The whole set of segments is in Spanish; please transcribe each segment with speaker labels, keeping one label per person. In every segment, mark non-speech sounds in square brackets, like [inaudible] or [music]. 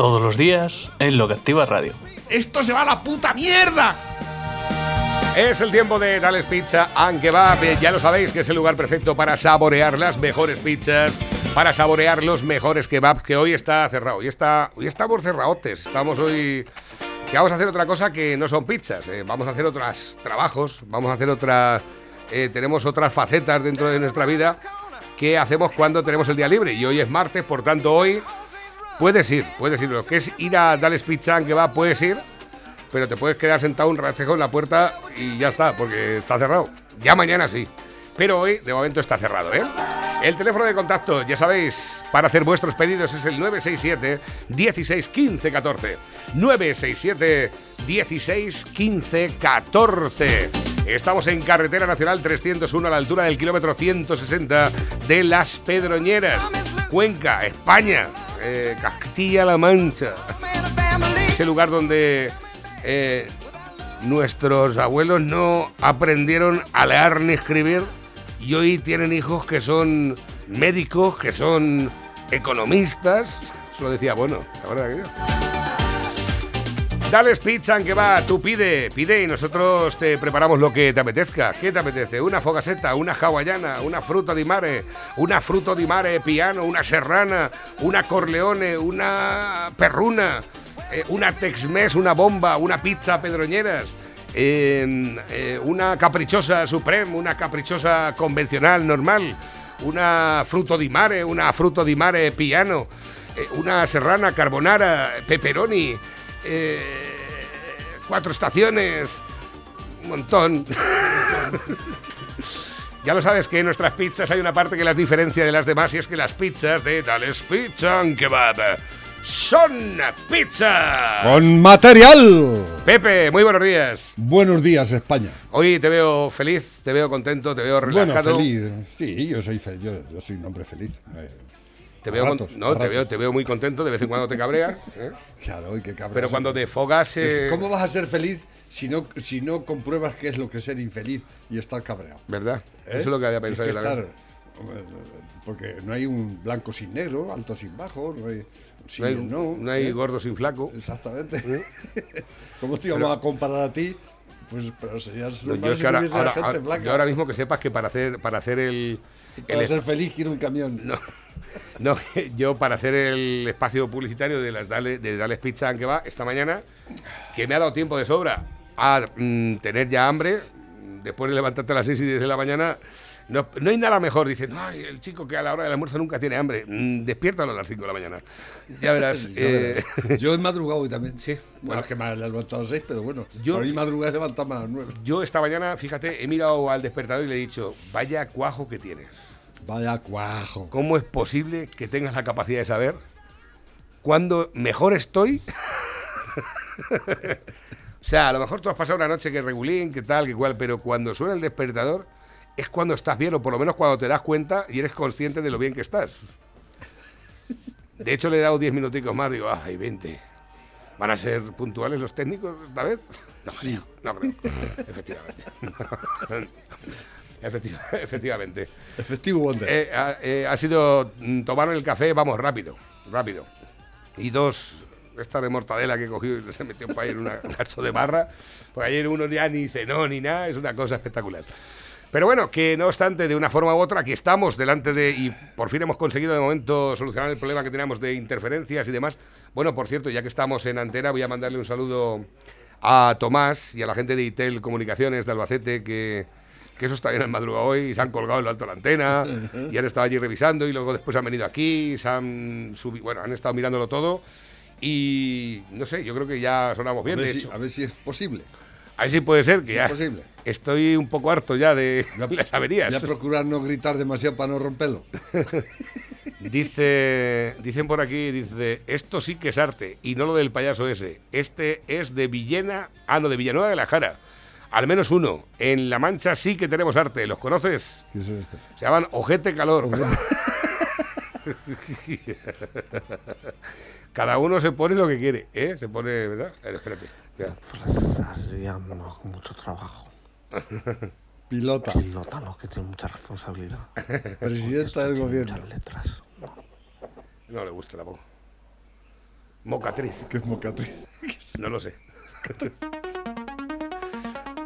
Speaker 1: Todos los días en Lo que Activa Radio.
Speaker 2: ¡Esto se va a la puta mierda!
Speaker 3: Es el tiempo de Dales Pizza and Kebab. Eh, Ya lo sabéis que es el lugar perfecto para saborear las mejores pizzas, para saborear los mejores kebabs, que hoy está cerrado. Hoy, está, hoy estamos cerraotes. Estamos hoy... Que vamos a hacer otra cosa que no son pizzas. eh, Vamos a hacer otros trabajos, vamos a hacer otras... eh, tenemos otras facetas dentro de nuestra vida que hacemos cuando tenemos el día libre. Y hoy es martes, por tanto hoy puedes ir, puedes ir. Lo que es ir a Dales Pizza and Kebab, puedes ir pero te puedes quedar sentado un ratejo en la puerta y ya está, porque está cerrado. Ya mañana sí. Pero hoy, de momento, está cerrado, ¿eh? El teléfono de contacto, ya sabéis, para hacer vuestros pedidos es el 967 16 15 14. 967 16 15 14. Estamos en Carretera Nacional 301 a la altura del kilómetro 160 de Las Pedroñeras, Cuenca, España, eh, Castilla-La Mancha. Ese lugar donde eh, nuestros abuelos no aprendieron a leer ni escribir y hoy tienen hijos que son médicos, que son economistas. Eso lo decía, bueno, la verdad que yo. Dales pizza que va, tú pide, pide y nosotros te preparamos lo que te apetezca. ¿Qué te apetece? Una fogaseta, una hawaiana, una fruta di mare, una fruto di mare piano, una serrana, una corleone, una perruna, eh, una tex-mex, una bomba, una pizza pedroñeras. eh, eh, una caprichosa supreme, una caprichosa convencional normal, una fruto di mare, una fruto di mare piano, eh, una serrana carbonara, pepperoni, eh, cuatro estaciones, un montón. [laughs] Ya lo sabes que en nuestras pizzas hay una parte que las diferencia de las demás y es que las pizzas de Dales Pizza and Kebab son pizza.
Speaker 4: Con material.
Speaker 3: Pepe, muy buenos días.
Speaker 4: Buenos días, España.
Speaker 3: Hoy te veo feliz, te veo contento, te veo
Speaker 4: Bueno,
Speaker 3: relajado.
Speaker 4: feliz. Sí, yo soy yo soy un hombre feliz. Eh,
Speaker 3: Te veo, con-
Speaker 4: ratos,
Speaker 3: no,
Speaker 4: a
Speaker 3: te veo,
Speaker 4: ratos.
Speaker 3: te veo muy contento, de vez en cuando te cabreas, ¿eh?
Speaker 4: Claro, y qué cabrón.
Speaker 3: pero cuando te fogas... eh,
Speaker 4: ¿Cómo vas a ser feliz si no, si no compruebas qué es lo que es ser infeliz y estar cabreado?
Speaker 3: ¿Verdad?
Speaker 4: ¿Eh?
Speaker 3: Eso es lo que había pensado
Speaker 4: que
Speaker 3: yo
Speaker 4: estar, Porque no hay un blanco sin negro, alto sin bajo, no hay
Speaker 3: No hay,
Speaker 4: no.
Speaker 3: no hay
Speaker 4: ¿eh?
Speaker 3: gordo sin flaco.
Speaker 4: Exactamente. ¿Cómo te íbamos a comparar a ti? Pues, pero serías
Speaker 3: No, yo, es que ahora, ahora-
Speaker 4: gente
Speaker 3: ahora- yo ahora mismo que sepas que para hacer, para hacer el...
Speaker 4: Para
Speaker 3: el
Speaker 4: ser feliz quiero un camión.
Speaker 3: No, [laughs] no, yo para hacer el espacio publicitario de las Dale, de Dales Pizza que va esta mañana, que me ha dado tiempo de sobra a mm, tener ya hambre, después de levantarte a las 6 y 10 de la mañana, no, no hay nada mejor. Dicen, ay, el chico que a la hora del almuerzo nunca tiene hambre, mm, despiértalo a las 5 de la mañana. [laughs] Ya verás. Eh.
Speaker 4: Yo he madrugado hoy también.
Speaker 3: Sí,
Speaker 4: Bueno,
Speaker 3: bueno.
Speaker 4: es que me he levantado a las 6, pero bueno.
Speaker 3: Yo-.
Speaker 4: Hoy madrugar he levantado a las 9.
Speaker 3: yo esta mañana, fíjate, he mirado al despertador y le he dicho, vaya cuajo que tienes.
Speaker 4: Vaya cuajo.
Speaker 3: ¿Cómo es posible que tengas la capacidad de saber cuándo mejor estoy? [laughs] o sea, a lo mejor tú has pasado una noche que regulín, que tal, que cual, pero cuando suena el despertador es cuando estás bien, o por lo menos cuando te das cuenta y eres consciente de lo bien que estás. De hecho, le he dado 10 minuticos más, digo, ay, 20. ¿Van a ser puntuales los técnicos esta vez? [laughs] No creo, no creo. Efectivamente. [laughs] Efectiva- efectivamente.
Speaker 4: Efectivo Wonder.
Speaker 3: Eh, ha, eh, ha sido mm, tomar el café, vamos, rápido, rápido. Y dos, esta de mortadela que cogió y [laughs] se metió para ir un cacho de barra. Pues ayer uno ya ni cenó ni nada, es una cosa espectacular. Pero bueno, que no obstante, de una forma u otra, aquí estamos delante de. Y por fin hemos conseguido de momento solucionar el problema que teníamos de interferencias y demás. Bueno, por cierto, ya que estamos en antena, voy a mandarle un saludo a Tomás y a la gente de ITEL Comunicaciones de Albacete que. Que eso está bien en madrugada hoy y se han colgado en lo alto de la antena y han estado allí revisando y luego después han venido aquí, se han subi- bueno, han estado mirándolo todo y no sé, yo creo que ya sonamos
Speaker 4: a,
Speaker 3: bien,
Speaker 4: ver
Speaker 3: de
Speaker 4: si,
Speaker 3: hecho.
Speaker 4: a ver si es posible.
Speaker 3: A ver si puede ser que ya
Speaker 4: es posible.
Speaker 3: Estoy un poco harto ya de [laughs] las averías.
Speaker 4: Voy a procurar no gritar demasiado para no romperlo. [laughs]
Speaker 3: Dice, dicen por aquí, dice, esto sí que es arte y no lo del payaso ese. Este es de Villena, ah, no, de Villanueva de la Jara. Al menos uno. En La Mancha sí que tenemos arte. ¿Los conoces?
Speaker 4: ¿Qué son estos?
Speaker 3: Se llaman Ojete Calor. [laughs] Cada uno se pone lo que quiere, ¿eh? Se pone, ¿verdad? Espérate. ya.
Speaker 5: Con mucho trabajo.
Speaker 4: Pilota,
Speaker 5: Pilota, ¿no? Que tiene mucha responsabilidad. [laughs]
Speaker 4: presidenta del gobierno.
Speaker 5: Muchas letras.
Speaker 3: No le gusta tampoco. Mocatriz.
Speaker 4: ¿Qué es mocatriz?
Speaker 3: No lo sé.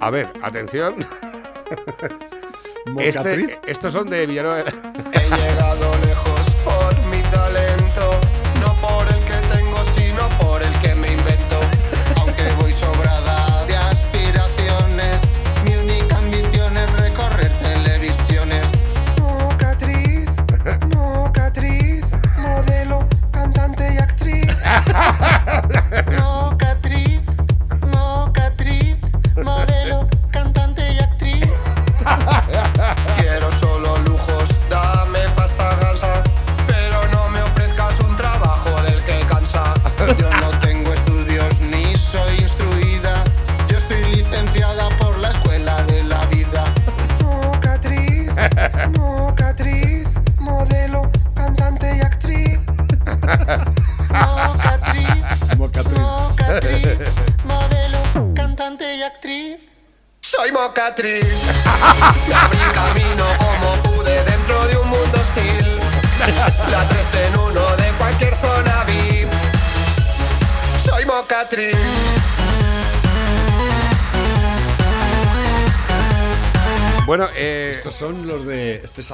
Speaker 3: A ver, atención.
Speaker 4: ¿Mocatriz?
Speaker 3: Este, estos son de Villanueva.
Speaker 6: He llegado lejos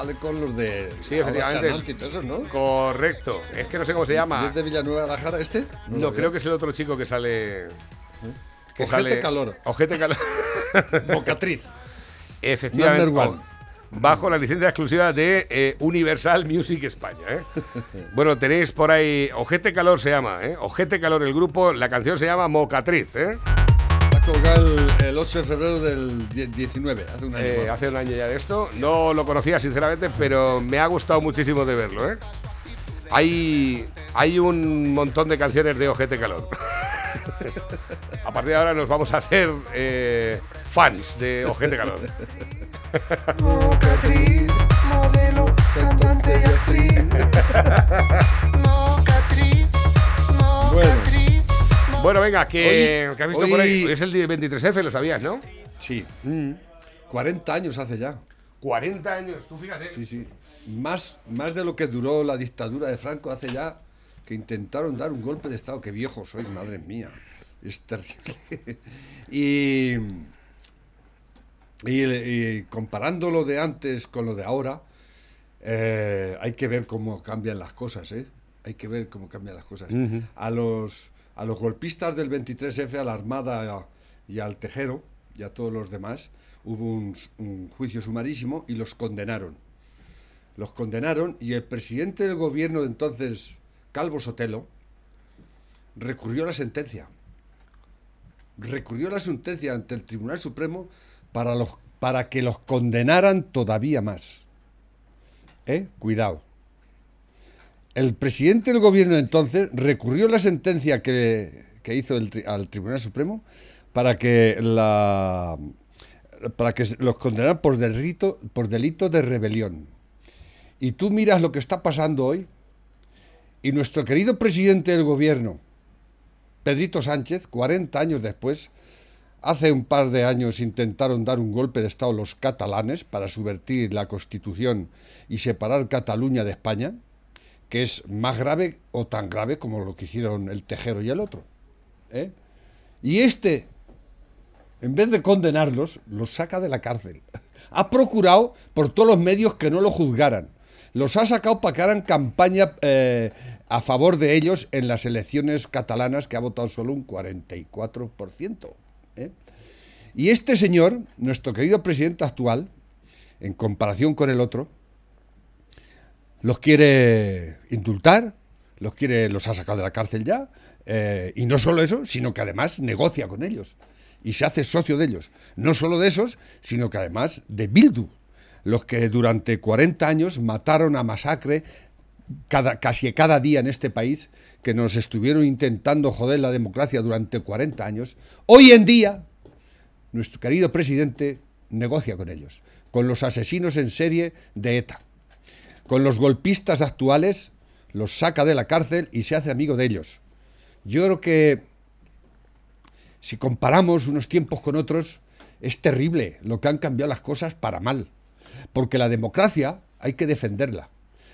Speaker 4: sale con los de.
Speaker 3: Sí, efectivamente.
Speaker 4: ¿no?
Speaker 3: correcto. Es que no sé cómo se
Speaker 4: ¿Y
Speaker 3: llama.
Speaker 4: es de Villanueva de Jara este?
Speaker 3: No, creo que es el otro chico que sale. que
Speaker 4: Ojete Calor.
Speaker 3: Ojete Calor. [laughs]
Speaker 4: Mocatriz.
Speaker 3: Efectivamente.
Speaker 4: One.
Speaker 3: Bajo la licencia exclusiva de eh, Universal Music España. ¿eh? [laughs] Bueno, tenéis por ahí. Ojete Calor se llama, ¿eh? Ojete Calor el grupo. La canción se llama Mocatriz, ¿eh?
Speaker 4: Colgado el, el 8 de febrero del die- 19, hace un año.
Speaker 3: Eh,
Speaker 4: bueno.
Speaker 3: hace un año ya de esto. No lo conocía, sinceramente, pero me ha gustado muchísimo de verlo, ¿eh? Hay, hay un montón de canciones de Ojete Calor. [laughs] a partir de ahora nos vamos a hacer eh, fans de Ojete Calor. [laughs]
Speaker 6: Modelo, cantante y actriz. [laughs] Mocatriz, mocatriz.
Speaker 3: Bueno, venga, que,
Speaker 4: Hoy-
Speaker 3: que has visto por ahí. es el día 23F, lo sabías, ¿no?
Speaker 4: Sí.
Speaker 3: Mm.
Speaker 4: 40 años hace ya.
Speaker 3: 40 años, tú fíjate.
Speaker 4: Sí, sí. Más, más de lo que duró la dictadura de Franco hace ya que intentaron dar un golpe de Estado. Qué viejo soy, madre mía. Es terrible. [laughs] y, y, y comparando lo de antes con lo de ahora, eh, hay que ver cómo cambian las cosas, ¿eh? Hay que ver cómo cambian las cosas. a, los, a los golpistas del 23F, a la Armada y al Tejero y a todos los demás, hubo un, juicio sumarísimo y los condenaron. Los condenaron y el presidente del gobierno de entonces, Calvo Sotelo, recurrió a la sentencia. Recurrió la sentencia ante el Tribunal Supremo para, los, para que los condenaran todavía más. ¿Eh? Cuidado. El presidente del gobierno entonces recurrió a la sentencia que, que hizo el al Tribunal Supremo para que la para que los condenaran por delito, por delito de rebelión. Y tú miras lo que está pasando hoy y nuestro querido presidente del gobierno, Pedrito Sánchez, 40 años después, hace un par de años intentaron dar un golpe de Estado los catalanes para subvertir la Constitución y separar Cataluña de España, que es más grave o tan grave como lo que hicieron el Tejero y el otro. ¿eh? Y este, en vez de condenarlos, los saca de la cárcel. Ha procurado por todos los medios que no lo juzgaran. Los ha sacado para que hagan campaña eh, a favor de ellos en las elecciones catalanas, que ha votado solo un 44%. ¿eh? Y este señor, nuestro querido presidente actual, en comparación con el otro, los quiere indultar, los quiere, los ha sacado de la cárcel ya, eh, y no solo eso, sino que además negocia con ellos y se hace socio de ellos. No solo de esos, sino que además de Bildu, los que durante 40 años mataron a masacre cada, casi cada día en este país, que nos estuvieron intentando joder la democracia durante 40 años, hoy en día nuestro querido presidente negocia con ellos, con los asesinos en serie de ETA, con los golpistas actuales, los saca de la cárcel y se hace amigo de ellos. Yo creo que si comparamos unos tiempos con otros, es terrible lo que han cambiado las cosas para mal. Porque la democracia hay que defenderla.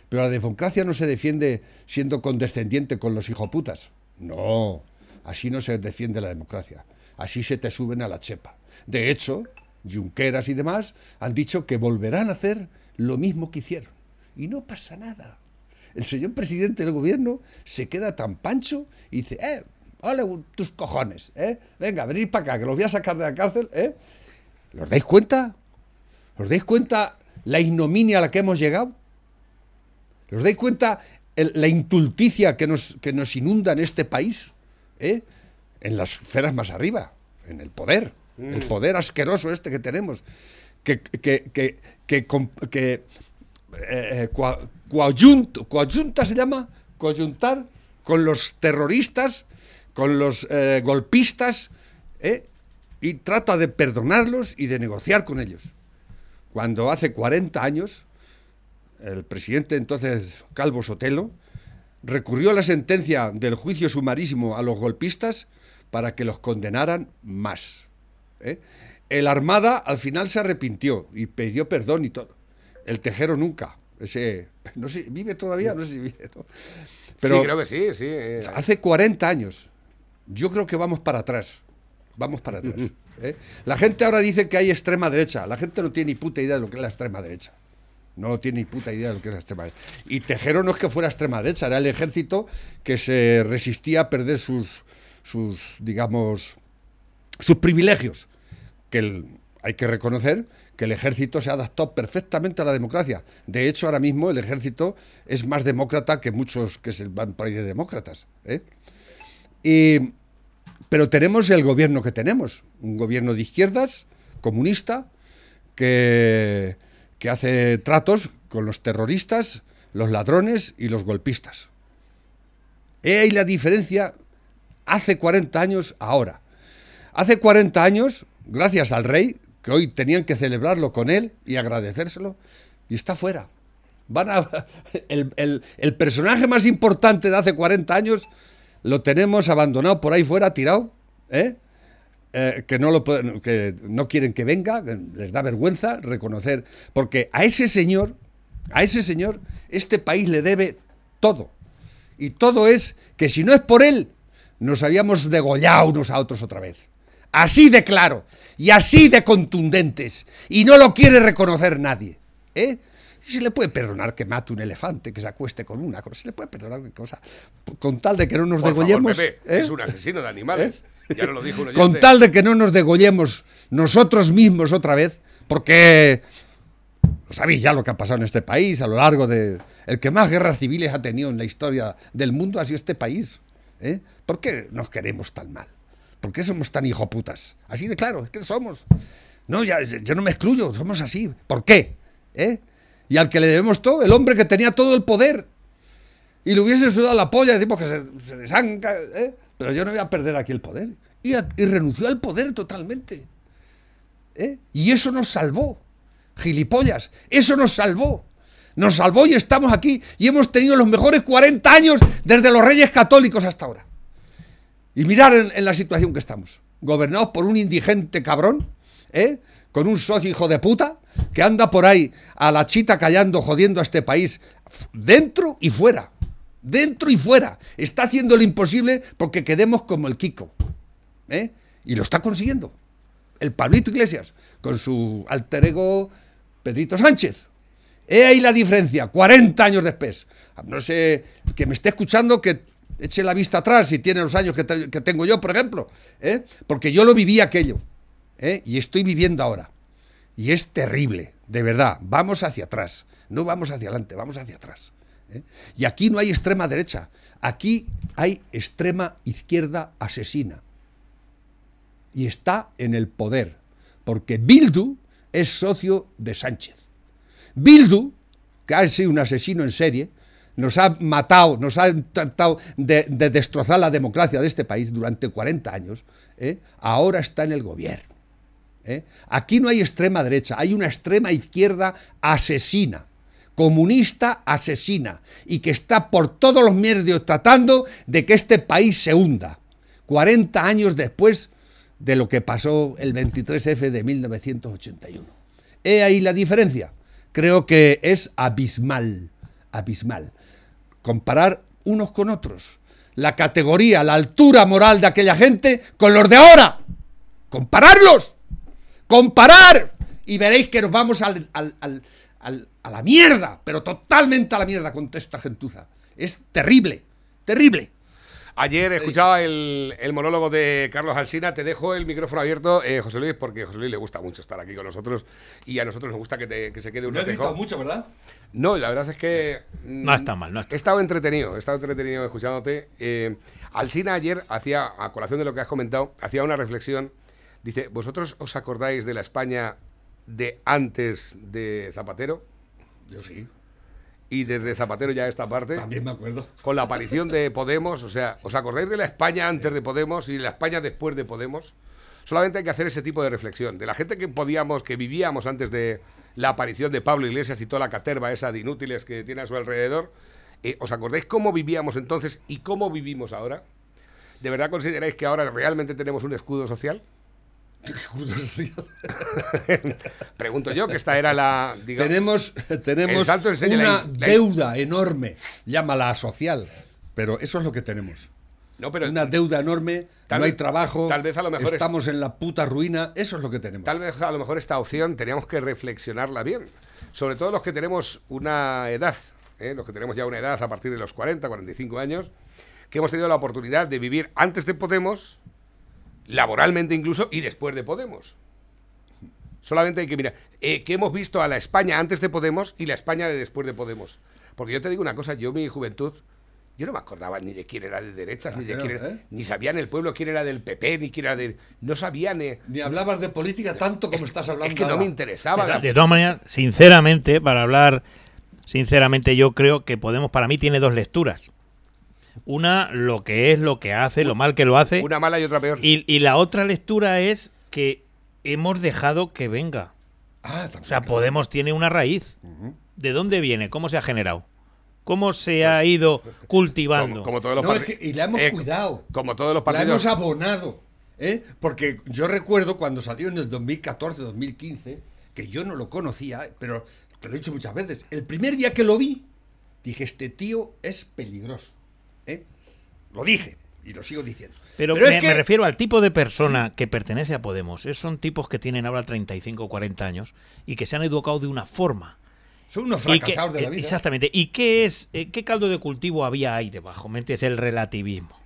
Speaker 4: Pero la democracia no se defiende siendo condescendiente con los hijoputas. No, así no se defiende la democracia. Así se te suben a la chepa. De hecho, Junqueras y demás han dicho que volverán a hacer lo mismo que hicieron. Y no pasa nada. El señor presidente del gobierno se queda tan pancho y dice, eh, ole tus cojones, eh, venga, venid para acá, que los voy a sacar de la cárcel, eh. ¿Os dais cuenta? ¿Os dais cuenta la ignominia a la que hemos llegado? ¿Os dais cuenta el- la intulticia que nos, que nos inunda en este país? ¿eh? En las esferas más arriba, en el poder, el poder asqueroso este que tenemos, que, que, que, eh, eh, se llama, coyuntar con los terroristas, con los eh, golpistas, ¿eh? y trata de perdonarlos y de negociar con ellos. Cuando hace 40 años, el presidente entonces Calvo Sotelo recurrió a la sentencia del juicio sumarísimo a los golpistas para que los condenaran más. El Armada al final se arrepintió y pidió perdón y todo. El Tejero nunca. Ese, [laughs] no sé, vive todavía, no sé si vive. ¿no? Pero
Speaker 3: sí, creo que sí, sí. eh,
Speaker 4: hace 40 años. Yo creo que vamos para atrás. Vamos para atrás. ¿eh? La gente ahora dice que hay extrema derecha. La gente no tiene ni puta idea de lo que es la extrema derecha. No tiene ni puta idea de lo que es la extrema derecha. Y Tejero no es que fuera extrema derecha, era el ejército que se resistía a perder sus, sus digamos, sus privilegios. Que el- hay que reconocer que el ejército se adaptó perfectamente a la democracia. De hecho, ahora mismo el ejército es más demócrata que muchos que se van por ahí de demócratas. ¿eh? Y- pero tenemos el gobierno que tenemos, un gobierno de izquierdas, comunista, que, que hace tratos con los terroristas, los ladrones y los golpistas. He ahí la diferencia hace 40 años ahora. Hace 40 años, gracias al rey, que hoy tenían que celebrarlo con él y agradecérselo, y está fuera. Van a, [laughs] el, el- personaje más importante de hace 40 años lo tenemos abandonado por ahí fuera, tirado, ¿eh? Eh, que, no lo, pueden- que no quieren que venga, les da vergüenza reconocer, porque a ese señor, a ese señor, este país le debe todo. Y todo es que si no es por él, nos habíamos degollado unos a otros otra vez. Así de claro y así de contundentes. Y no lo quiere reconocer nadie. ¿eh? Y se le puede perdonar que mate un elefante, que se acueste con una cosa. Se le puede perdonar cualquier cosa. Con tal de que no nos
Speaker 3: por favor,
Speaker 4: degollemos.
Speaker 3: Pepe,
Speaker 4: ¿eh?
Speaker 3: es un asesino de animales. Ya nos lo dijo un
Speaker 4: Con tal de que no nos degollemos nosotros mismos otra vez, porque lo sabéis ya lo que ha pasado en este país a lo largo de... El que más guerras civiles ha tenido en la historia del mundo ha sido este país. ¿eh? ¿Por qué nos queremos tan mal? ¿Por qué somos tan hijoputas? Así de claro, es que somos. No, ya, yo no me excluyo, somos así. ¿Por qué? ¿Eh? Y al que le debemos todo, el hombre que tenía todo el poder. Y le hubiese sudado la polla, tipo que se, se desanca, ¿eh? pero yo no voy a perder aquí el poder. Y, y renunció al poder totalmente. ¿eh? Y eso nos salvó. Gilipollas, eso nos salvó. Nos salvó y estamos aquí y hemos tenido los mejores 40 años desde los reyes católicos hasta ahora. Y mirar en, la situación que estamos. Gobernados por un indigente cabrón, ¿eh? con un socio hijo de puta, que anda por ahí a la chita callando, jodiendo a este país, dentro y fuera. Dentro y fuera. Está haciendo lo imposible porque quedemos como el Kiko. ¿eh? Y lo está consiguiendo. El Pablito Iglesias, con su alter ego Pedrito Sánchez. He ahí la diferencia, 40 años después. No sé, que me esté escuchando, que eche la vista atrás si tiene los años que, te- que tengo yo, por ejemplo. ¿eh? Porque yo lo viví aquello. ¿eh? Y estoy viviendo ahora. Y es terrible, de verdad. Vamos hacia atrás. No vamos hacia adelante, vamos hacia atrás. ¿eh? Y aquí no hay extrema derecha. Aquí hay extrema izquierda asesina. Y está en el poder. Porque Bildu es socio de Sánchez. Bildu, que ha sido un asesino en serie, nos ha matado, nos ha tratado de, de destrozar la democracia de este país durante 40 años, ¿eh? ahora está en el gobierno. ¿eh? Aquí no hay extrema derecha, hay una extrema izquierda asesina, comunista asesina, y que está por todos los medios tratando de que este país se hunda. 40 años después de lo que pasó el 23F de 1981. He ahí la diferencia. Creo que es abismal, abismal. Comparar unos con otros. La categoría, la altura moral de aquella gente con los de ahora. Compararlos. Comparar. Y veréis que nos vamos al- al- al- a la mierda, pero totalmente a la mierda con esta gentuza. Es terrible, terrible.
Speaker 3: Ayer escuchaba el, el monólogo de Carlos Alsina. Te dejo el micrófono abierto, eh, José Luis, porque a José Luis le gusta mucho estar aquí con nosotros y a nosotros nos gusta que, te- que se quede un
Speaker 4: No he mucho, ¿verdad?
Speaker 3: No, la verdad es que. mm,
Speaker 2: No está mal, no está
Speaker 3: He estado entretenido, he estado entretenido escuchándote. Eh, Alsina ayer hacía, a colación de lo que has comentado, hacía una reflexión. Dice: ¿Vosotros os acordáis de la España de antes de Zapatero?
Speaker 4: Yo sí,
Speaker 3: Y desde Zapatero ya esta parte.
Speaker 4: también me acuerdo.
Speaker 3: Con la aparición de Podemos, o sea, ¿os acordáis de la España antes de Podemos y de la España después de Podemos? Solamente hay que hacer ese tipo de reflexión. De la gente que podíamos, que vivíamos antes de la aparición de Pablo Iglesias y toda la caterva esa de inútiles que tiene a su alrededor, eh, ¿os acordáis cómo vivíamos entonces y cómo vivimos ahora? ¿De verdad consideráis que ahora realmente tenemos un escudo social? [laughs] Pregunto yo, que esta era la... digamos-
Speaker 4: tenemos tenemos una
Speaker 3: la-
Speaker 4: deuda enorme, llámala social, pero eso es lo que tenemos.
Speaker 3: No, pero
Speaker 4: una deuda enorme,
Speaker 3: tal
Speaker 4: no hay trabajo,
Speaker 3: tal vez a lo mejor es-
Speaker 4: estamos en la puta ruina, eso es lo que tenemos.
Speaker 3: Tal vez a lo mejor esta opción teníamos que reflexionarla bien. Sobre todo los que tenemos una edad, ¿eh? los que tenemos ya una edad a partir de los 40, 45 años, que hemos tenido la oportunidad de vivir antes de Podemos, laboralmente incluso, y después de Podemos. Solamente hay que mirar, eh, que hemos visto a la España antes de Podemos y la España de después de Podemos. Porque yo te digo una cosa, yo mi juventud, yo no me acordaba ni de quién era de derechas, ni de quién era,
Speaker 4: ¿Eh?
Speaker 3: ni sabía en el pueblo quién era del PP, ni quién era del... No sabían... eh,
Speaker 4: Ni hablabas de política tanto como estás hablando
Speaker 3: es que no me interesaba. la-
Speaker 2: De todas maneras, sinceramente, para hablar sinceramente, yo creo que Podemos para mí tiene dos lecturas. Una, lo que es, lo que hace, lo mal que lo hace.
Speaker 3: Una mala y otra peor.
Speaker 2: Y, y la otra lectura es que hemos dejado que venga.
Speaker 4: Ah,
Speaker 2: O
Speaker 4: también,
Speaker 2: sea,
Speaker 4: claro.
Speaker 2: Podemos tiene una raíz. ¿De dónde viene? ¿Cómo se ha generado? ¿Cómo se ha ido [laughs] cultivando?
Speaker 3: como, como todos los
Speaker 4: No, es
Speaker 3: parti-
Speaker 4: que- y la hemos
Speaker 3: eh,
Speaker 4: cuidado.
Speaker 3: Como todos los
Speaker 4: La
Speaker 3: partidos.
Speaker 4: hemos abonado. ¿eh? Porque yo recuerdo cuando salió en el 2014-2015, que yo no lo conocía, pero te lo he dicho muchas veces, el primer día que lo vi, dije, este tío es peligroso. ¿Eh? Lo dije y lo sigo diciendo.
Speaker 2: Pero, me,
Speaker 4: que-
Speaker 2: me refiero al tipo de persona que pertenece a Podemos. Es- Son tipos que tienen ahora 35 o 40 años y que se han educado de una forma.
Speaker 4: Son unos
Speaker 2: que-
Speaker 4: fracasados de la
Speaker 2: eh,
Speaker 4: vida.
Speaker 2: Exactamente. ¿Y qué es, eh, qué caldo de cultivo había ahí debajo? ¿Me entiendes? El relativismo.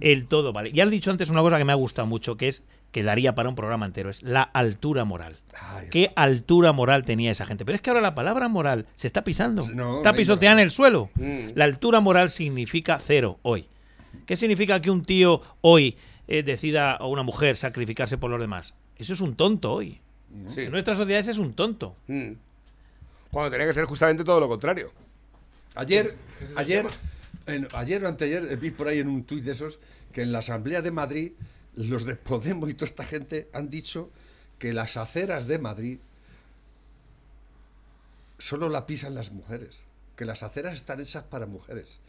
Speaker 2: El todo, ¿vale? Y has dicho antes una cosa que me ha gustado mucho, que es, que daría para un programa entero, es la altura moral.
Speaker 4: Ay,
Speaker 2: ¿Qué altura moral tenía esa gente? Pero es que ahora la palabra moral se está pisando.
Speaker 4: No,
Speaker 2: está
Speaker 4: no hay
Speaker 2: pisoteando el suelo.
Speaker 3: Mm.
Speaker 2: La altura moral significa cero hoy. ¿Qué significa que un tío hoy eh, decida o una mujer sacrificarse por los demás? Eso es un tonto hoy.
Speaker 3: Sí.
Speaker 2: En nuestra sociedad ese es un tonto.
Speaker 3: Mm. Cuando tenía que ser justamente todo lo contrario.
Speaker 4: Ayer, ayer, en- ayer o anteayer eh, vi por ahí en un tuit de esos que en la Asamblea de Madrid los de Podemos y toda esta gente han dicho que las aceras de Madrid solo la pisan las mujeres, que las aceras están hechas para mujeres,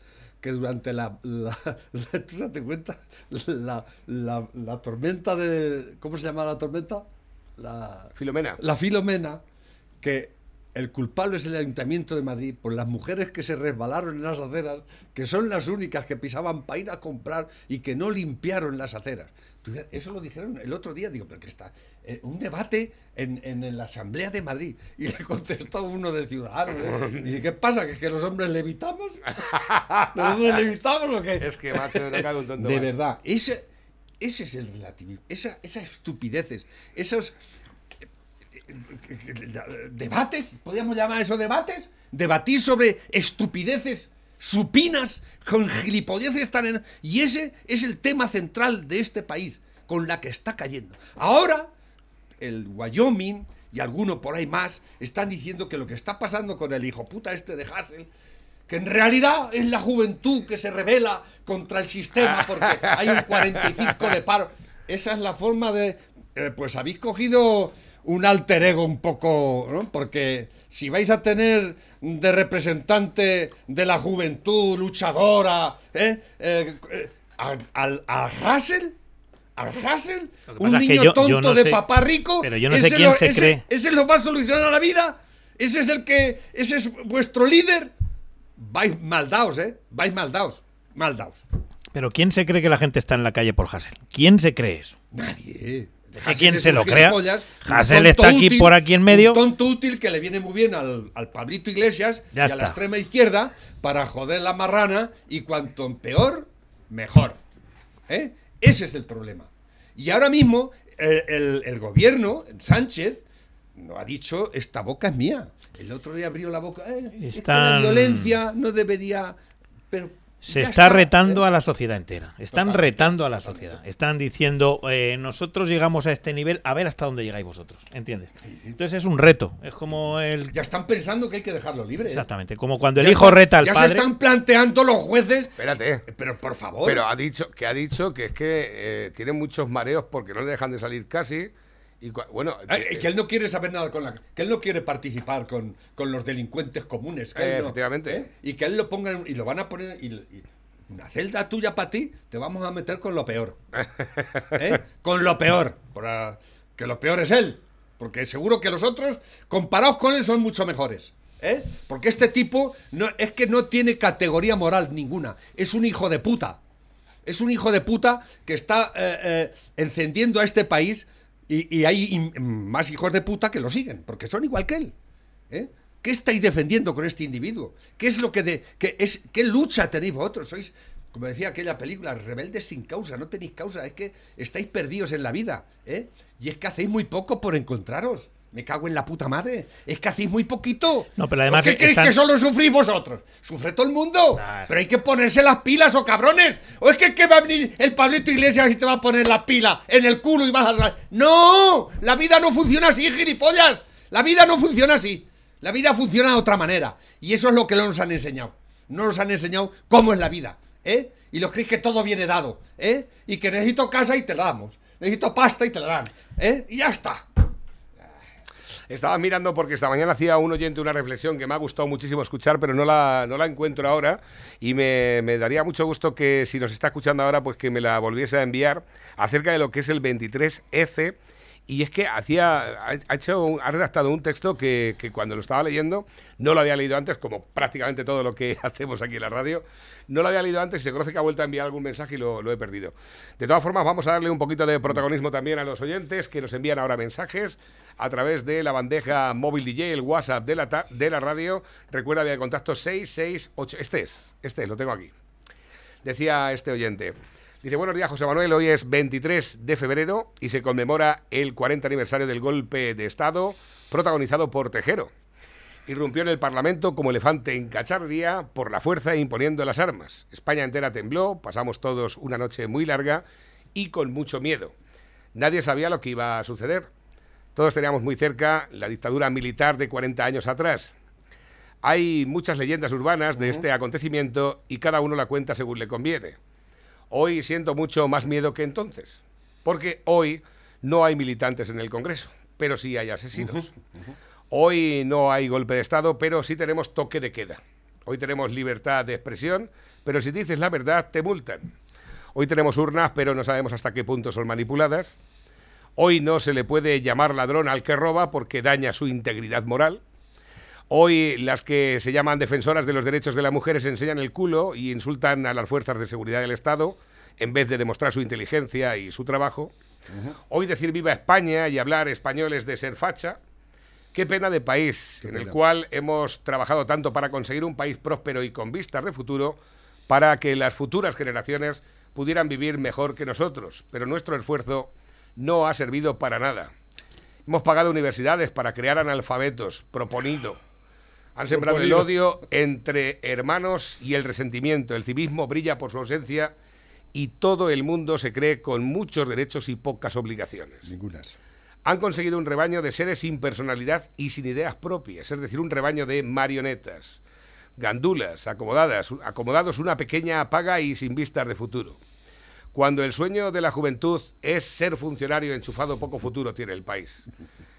Speaker 4: que durante la, la, [laughs] la- ¿tú date cuenta? La, la- la tormenta de, ¿cómo se llama la tormenta? La,
Speaker 3: Filomena.
Speaker 4: la Filomena, que el culpable es el Ayuntamiento de Madrid por las mujeres que se resbalaron en las aceras, que son las únicas que pisaban para ir a comprar y que no limpiaron las aceras. Eso lo dijeron el otro día, digo, pero que está eh, un debate en, en la Asamblea de Madrid. Y le contestó uno de Ciudadanos. ¿eh? [laughs] Y dice, ¿qué pasa? ¿Que, es que los hombres levitamos? ¿Los hombres levitamos o qué?
Speaker 3: Es que, macho, me un tonto
Speaker 4: De verdad, ese, ese es el relativismo, esa, esas estupideces, esos debates, podríamos llamar eso debates, debatir sobre estupideces supinas con gilipolleces tan en- y ese es el tema central de este país con la que está cayendo. Ahora el Wyoming y alguno por ahí más están diciendo que lo que está pasando con el hijo puta este de Hassel que en realidad es la juventud que se revela contra el sistema porque hay un 45 de paro. Esa es la forma de... eh, pues habéis cogido un alter ego un poco, ¿no? Porque si vais a tener de representante de la juventud luchadora, ¿eh? Eh, eh, al, al, al Hassel, al Hassel, un
Speaker 2: pasa es que
Speaker 4: niño
Speaker 2: yo
Speaker 4: tonto
Speaker 2: no
Speaker 4: de
Speaker 2: sé-
Speaker 4: papá rico,
Speaker 2: pero yo no sé
Speaker 4: ese
Speaker 2: quién
Speaker 4: lo-
Speaker 2: se
Speaker 4: ese-
Speaker 2: cree.
Speaker 4: ese lo va a solucionar la vida. Ese es el que, ese es vuestro líder. Vais maldaos, ¿eh? Vais maldaos, maldaos.
Speaker 2: Pero ¿quién se cree que la gente está en la calle por Hassel? ¿Quién se cree eso?
Speaker 4: Nadie.
Speaker 2: Que quien se lo crea. Hassel está aquí por aquí en medio.
Speaker 4: Un tonto útil que le viene muy bien al, al Pablito Iglesias
Speaker 2: Ya
Speaker 4: y a la
Speaker 2: está.
Speaker 4: extrema izquierda para joder la marrana y cuanto peor, mejor. ¿Eh? Ese es el problema. Y ahora mismo el, el- el gobierno, Sánchez, no ha dicho, esta boca es mía. El otro día abrió la boca. "Eh, es que la
Speaker 2: Están-
Speaker 4: violencia no debería... Pero
Speaker 2: Se
Speaker 4: ya
Speaker 2: está retando
Speaker 4: ¿eh?
Speaker 2: a la sociedad entera. Están
Speaker 4: Totalmente,
Speaker 2: retando a la sociedad. Están diciendo, eh, nosotros llegamos a este nivel, a ver hasta dónde llegáis vosotros. ¿Entiendes? Entonces es un reto. Es como el...
Speaker 4: Ya están pensando que hay que dejarlo libre. ¿eh?
Speaker 2: Exactamente. Como cuando el
Speaker 4: Ya
Speaker 2: hijo
Speaker 4: está-
Speaker 2: reta al
Speaker 4: ya
Speaker 2: padre.
Speaker 4: se están planteando los jueces.
Speaker 3: Espérate.
Speaker 4: Pero por favor.
Speaker 3: Pero ha dicho que ha dicho que es que eh, tiene muchos mareos porque no le dejan de salir casi. Y bueno,
Speaker 4: Ay,
Speaker 3: eh,
Speaker 4: que él no quiere saber nada con la. Que él no quiere participar con, con los delincuentes comunes. que él no-
Speaker 3: efectivamente.
Speaker 4: ¿eh? Y que él lo ponga. y lo van a poner. Y, y una celda tuya para ti, te vamos a meter con lo peor. [laughs] ¿Eh? Con lo peor. Ah, que lo peor es él. Porque seguro que los otros, comparados con él, son mucho mejores. ¿eh? Porque este tipo no, es que no tiene categoría moral ninguna. Es un hijo de puta. Es un hijo de puta que está encendiendo a este país y, y hay in- más hijos de puta que lo siguen, porque son igual que él. ¿eh? ¿Qué estáis defendiendo con este individuo? ¿Qué es lo que de qué es qué lucha tenéis vosotros? Sois, como decía aquella película, rebeldes sin causa, no tenéis causa, es que estáis perdidos en la vida, ¿eh? Y es que hacéis muy poco por encontraros. Me cago en la puta madre. Es que hacéis muy poquito.
Speaker 2: No, pero además
Speaker 4: ¿Qué creéis
Speaker 2: están-
Speaker 4: que solo sufrís vosotros? Sufre todo el mundo. Pero hay que ponerse las pilas o cabrones. O es que, que va a venir el Pablito Iglesias y te va a poner la pila en el culo y vas a. ¡No! La vida no funciona así, gilipollas. La vida no funciona así. La vida funciona de otra manera. Y eso es lo que no nos han enseñado. No nos han enseñado cómo es la vida. ¿Eh? Y los creéis que todo viene dado. ¿Eh? Y que necesito casa y te la damos. Necesito pasta y te la dan. ¿Eh? Y ya está.
Speaker 3: Estaba mirando porque esta mañana hacía un oyente una reflexión que me ha gustado muchísimo escuchar, pero no la, no la encuentro ahora. Y me, me daría mucho gusto que si nos está escuchando ahora, pues que me la volviese a enviar acerca de lo que es el 23F. Y es que hacía, ha hecho, ha redactado un texto que, que cuando lo estaba leyendo, no lo había leído antes, como prácticamente todo lo que [laughs] hacemos aquí en la radio, no lo había leído antes y se conoce que ha vuelto a enviar algún mensaje y lo, lo he perdido. De todas formas, vamos a darle un poquito de protagonismo también a los oyentes que nos envían ahora mensajes a través de la bandeja móvil DJ, el WhatsApp de la, de la radio. Recuerda, vía contacto 668. Este es, este es, lo tengo aquí. Decía este oyente. Dice, buenos días José Manuel, hoy es 23 de febrero y se conmemora el 40 aniversario del golpe de Estado protagonizado por Tejero. Irrumpió en el Parlamento como elefante en cacharría por la fuerza e imponiendo las armas. España entera tembló, pasamos todos una noche muy larga y con mucho miedo. Nadie sabía lo que iba a suceder. Todos teníamos muy cerca la dictadura militar de 40 años atrás. Hay muchas leyendas urbanas de este acontecimiento y cada uno la cuenta según le conviene. Hoy siento mucho más miedo que entonces, porque hoy no hay militantes en el Congreso, pero sí hay asesinos. Hoy no hay golpe de Estado, pero sí tenemos toque de queda. Hoy tenemos libertad de expresión, pero si dices la verdad te multan. Hoy tenemos urnas, pero no sabemos hasta qué punto son manipuladas. Hoy no se le puede llamar ladrón al que roba porque daña su integridad moral. Hoy las que se llaman defensoras de los derechos de las mujeres enseñan el culo y insultan a las fuerzas de seguridad del Estado en vez de demostrar su inteligencia y su trabajo. Hoy decir viva España y hablar español es de ser facha. Qué pena de país en el cual hemos trabajado tanto para conseguir un país próspero y con vistas de futuro para que las futuras generaciones pudieran vivir mejor que nosotros, pero nuestro esfuerzo no ha servido para nada. Hemos pagado universidades para crear analfabetos, proponido. Han sembrado el odio entre hermanos y el resentimiento. El civismo brilla por su ausencia y todo el mundo se cree con muchos derechos y pocas obligaciones
Speaker 4: Ningunas.
Speaker 3: han conseguido un rebaño de seres sin personalidad y sin ideas propias, es decir, un rebaño de marionetas. gandulas, acomodadas, acomodados una pequeña paga y sin vistas de futuro. Cuando el sueño de la juventud es ser funcionario enchufado, poco futuro tiene el país.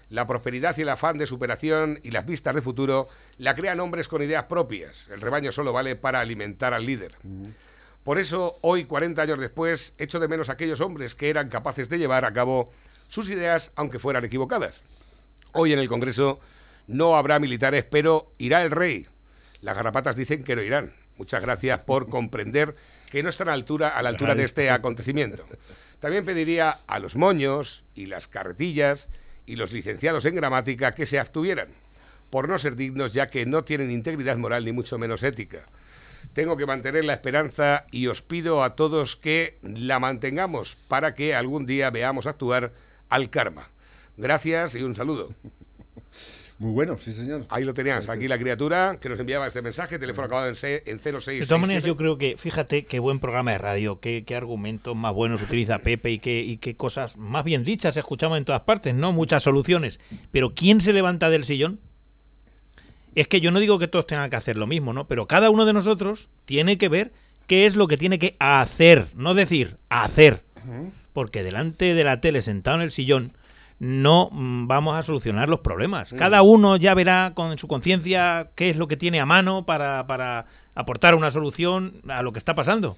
Speaker 3: La prosperidad y el afán de superación y las vistas de futuro la crean hombres con ideas propias. El rebaño solo vale para alimentar al líder. Por eso, hoy, 40 años después, echo de menos a aquellos hombres que eran capaces de llevar a cabo sus ideas, aunque fueran equivocadas. Hoy en el Congreso no habrá militares, pero irá el rey. Las garrapatas dicen que no irán. Muchas gracias por [laughs] comprender que no están a, altura, a la altura de este acontecimiento. También pediría a los moños y las carretillas y los licenciados en gramática que se abstuvieran, por no ser dignos ya que no tienen integridad moral ni mucho menos ética. Tengo que mantener la esperanza y os pido a todos que la mantengamos para que algún día veamos actuar al karma. Gracias y un saludo. [laughs]
Speaker 4: Muy bueno, sí, señor.
Speaker 3: Ahí lo tenías, aquí la criatura que nos enviaba este mensaje, teléfono acabado en, C- en 06.
Speaker 2: De todas maneras, yo creo que, fíjate qué buen programa de radio, qué, qué argumentos más buenos utiliza Pepe y qué, y qué cosas más bien dichas escuchamos en todas partes, ¿no? Muchas soluciones. Pero ¿quién se levanta del sillón? Es que yo no digo que todos tengan que hacer lo mismo, ¿no? Pero cada uno de nosotros tiene que ver qué es lo que tiene que hacer, no decir, hacer. Porque delante de la tele, sentado en el sillón, no mm, vamos a solucionar los problemas. Cada uno ya verá con su conciencia qué es lo que tiene a mano para, para aportar una solución a lo que está pasando.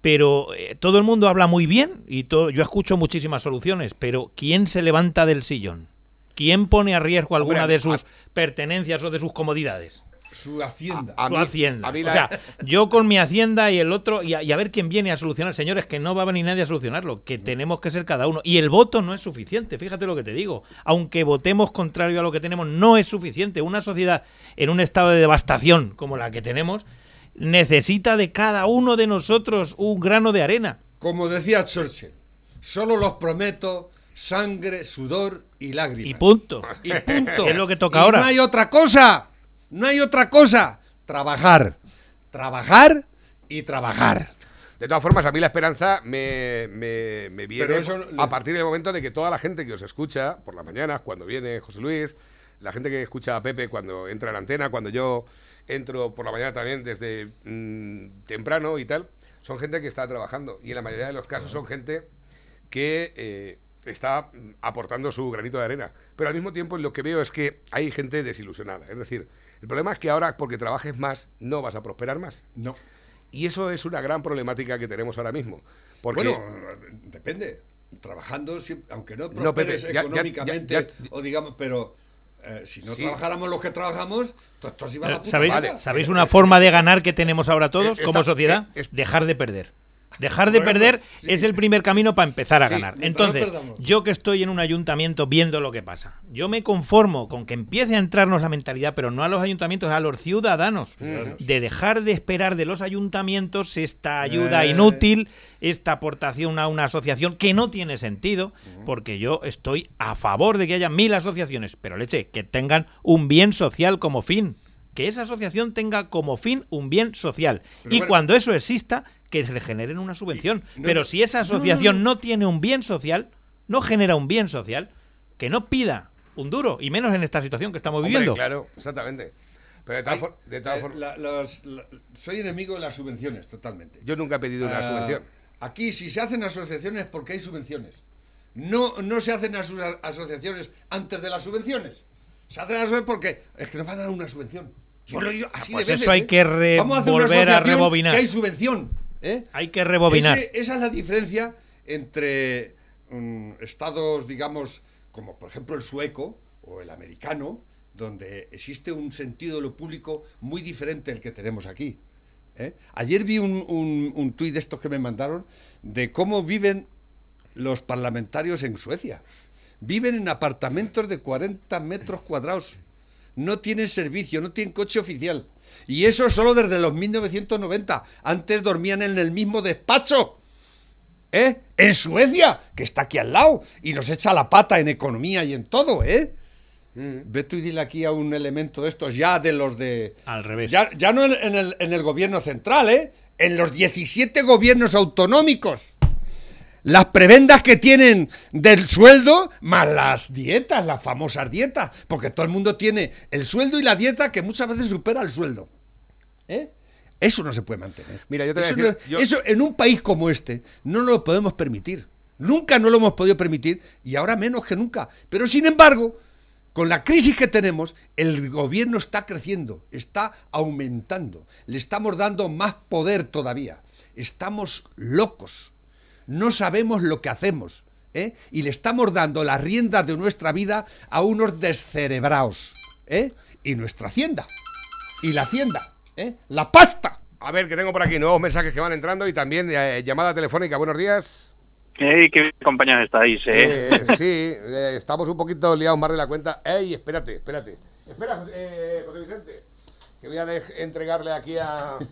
Speaker 2: Pero eh, todo el mundo habla muy bien y todo, yo escucho muchísimas soluciones, pero ¿quién se levanta del sillón? ¿Quién pone a riesgo alguna de sus pertenencias o de sus comodidades?
Speaker 4: Su hacienda.
Speaker 3: A
Speaker 2: su
Speaker 3: mí-
Speaker 2: hacienda.
Speaker 3: a mí
Speaker 2: O sea, yo con mi hacienda y el otro, y a, y a ver quién viene a solucionar. Señores, que no va a venir nadie a solucionarlo, que tenemos que ser cada uno. Y el voto no es suficiente, fíjate lo que te digo. Aunque votemos contrario a lo que tenemos, no es suficiente. Una sociedad en un estado de devastación como la que tenemos necesita de cada uno de nosotros un grano de arena.
Speaker 4: Como decía Churchill, solo los prometo sangre, sudor y lágrimas.
Speaker 2: Y punto.
Speaker 4: Y punto.
Speaker 2: Es lo que toca
Speaker 4: Y
Speaker 2: ahora.
Speaker 4: No hay otra cosa. No hay otra cosa. Trabajar. Trabajar y trabajar.
Speaker 3: De todas formas, a mí la esperanza me, me, me viene
Speaker 4: eso
Speaker 3: a partir del momento de que toda la gente que os escucha por las mañanas, cuando viene José Luis, la gente que escucha a Pepe cuando entra en la antena, cuando yo entro por la mañana también desde mm, temprano y tal, son gente que está trabajando. Y en la mayoría de los casos son gente que eh, está aportando su granito de arena. Pero al mismo tiempo lo que veo es que hay gente desilusionada. Es decir, el problema es que ahora porque trabajes más no vas a prosperar más.
Speaker 4: No.
Speaker 3: Y eso es una gran problemática que tenemos ahora mismo. Porque
Speaker 4: Bueno, depende. Trabajando, aunque no
Speaker 3: No,
Speaker 4: prosperes
Speaker 3: ya- ya-
Speaker 4: económicamente,
Speaker 3: ya- ya-
Speaker 4: o digamos, pero eh, si no
Speaker 3: Sí.
Speaker 4: trabajáramos los que trabajamos, to- esto se iba a la puta
Speaker 2: ¿Sabéis,
Speaker 4: madre.
Speaker 2: ¿Sabéis una forma de ganar que tenemos ahora todos
Speaker 3: Eh,
Speaker 2: como
Speaker 3: esta-
Speaker 2: sociedad?
Speaker 3: eh, es-
Speaker 2: Dejar de perder. Dejar de perder
Speaker 4: sí.
Speaker 2: es el primer camino para empezar a
Speaker 3: Sí,
Speaker 2: ganar.
Speaker 4: no
Speaker 2: Entonces, yo que estoy en un ayuntamiento viendo lo que pasa, yo me conformo con que empiece a entrarnos la mentalidad, pero no a los ayuntamientos, a los ciudadanos, de dejar de esperar de los ayuntamientos esta ayuda
Speaker 4: Eh.
Speaker 2: inútil, esta aportación a una asociación que no tiene sentido, porque yo estoy a favor de que haya mil asociaciones, pero leche, que tengan un bien social como fin. Que esa asociación tenga como fin un bien social.
Speaker 4: Pero
Speaker 2: y
Speaker 4: bueno.
Speaker 2: cuando eso exista, que le generen una subvención.
Speaker 4: no,
Speaker 2: pero si esa asociación no, tiene un bien social, no genera un bien social, que no pida un duro, y menos en esta situación que estamos
Speaker 3: Hombre,
Speaker 2: viviendo.
Speaker 3: claro, exactamente. Pero de todas
Speaker 4: Hay-
Speaker 3: for- de todas
Speaker 4: eh, la- la- soy enemigo de las subvenciones, totalmente.
Speaker 3: yo nunca he pedido una
Speaker 4: Ah,
Speaker 3: subvención.
Speaker 4: Aquí, si se hacen asociaciones, porque hay subvenciones. No, no se hacen aso- asociaciones antes de las subvenciones. Se hacen asociaciones porque es que nos van a dar una subvención. Yo lo digo así
Speaker 2: pues
Speaker 4: de
Speaker 2: eso hay
Speaker 4: ¿eh?
Speaker 2: que re-
Speaker 4: Vamos a hacer una
Speaker 2: volver a rebobinar.
Speaker 4: Que hay subvención. ¿Eh?
Speaker 2: Hay que rebobinar.
Speaker 4: Ese- esa es la diferencia entre mm, estados, digamos, como por ejemplo el sueco o el americano, donde existe un sentido de lo público muy diferente al que tenemos aquí. ¿eh? Ayer vi un, un, un tuit de estos que me mandaron de cómo viven los parlamentarios en Suecia. Viven en apartamentos de 40 metros cuadrados. No tienen servicio, no tienen coche oficial. Y eso solo desde los 1990. Antes dormían en el mismo despacho. ¿Eh? En Suecia, que está aquí al lado. Y nos echa la pata en economía y en todo, ¿eh? Ve tú y dile aquí a un elemento de estos ya de los de...
Speaker 2: Al revés.
Speaker 4: Ya, ya no en el, en el gobierno central, ¿eh? En los 17 gobiernos autonómicos. Las prebendas que tienen del sueldo más las dietas, las famosas dietas. Porque todo el mundo tiene el sueldo y la dieta que muchas veces supera el sueldo. ¿eh? Eso no se puede mantener.
Speaker 3: Mira, yo te voy a
Speaker 4: eso,
Speaker 3: decir,
Speaker 4: no-
Speaker 3: yo-
Speaker 4: eso en un país como este no lo podemos permitir. Nunca no lo hemos podido permitir y ahora menos que nunca. Pero sin embargo, con la crisis que tenemos, el gobierno está creciendo, está aumentando. Le estamos dando más poder todavía. Estamos locos. No sabemos lo que hacemos. ¿eh? Y le estamos dando las riendas de nuestra vida a unos descerebraos. ¿eh? Y nuestra hacienda. Y la hacienda. ¿eh? La pasta.
Speaker 3: A ver, que tengo por aquí nuevos mensajes que van entrando y también eh, llamada telefónica. Buenos días.
Speaker 7: Hey, qué bien acompañados estáis, ¿eh?
Speaker 3: Eh, sí, eh, estamos un poquito liados más de la cuenta. ¡Ey, espérate, espérate! Espera, José, eh, José Vicente, que voy a entregarle aquí a... [laughs]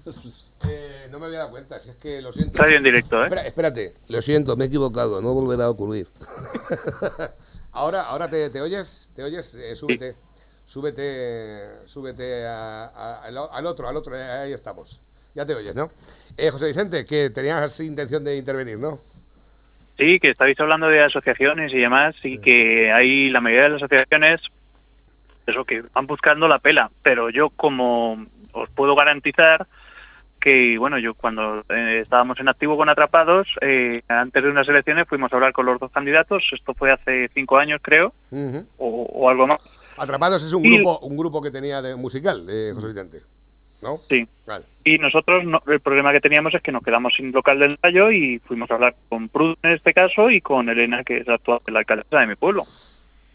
Speaker 3: Eh, no me había dado cuenta, si es que lo siento.
Speaker 7: Radio en directo, ¿eh?
Speaker 3: Espera, espérate. Lo siento, me he equivocado, no volverá a ocurrir. [laughs] ahora, ahora te, te oyes, te oyes, Eh, súbete, súbete, súbete a- a- al, otro, al otro, eh, ahí estamos. Ya te oyes, ¿no? Eh, José Vicente, que tenías intención de intervenir, ¿no?
Speaker 7: Sí, que estáis hablando de asociaciones y demás, y que hay la mayoría de las asociaciones, eso que van buscando la pela, pero yo como os puedo garantizar que, bueno, yo cuando eh, estábamos en activo con Atrapados, eh, antes de unas elecciones fuimos a hablar con los dos candidatos, esto fue hace cinco años creo, o, o algo más,
Speaker 3: Atrapados es un
Speaker 7: Y-
Speaker 3: grupo, un grupo que tenía de musical, eh, José Vicente. ¿No?
Speaker 7: sí.
Speaker 3: Vale.
Speaker 7: Y nosotros, no- el problema que teníamos es que nos quedamos sin local de ensayo y fuimos a hablar con Pruden en este caso y con Elena, que es actual la alcaldesa de mi pueblo.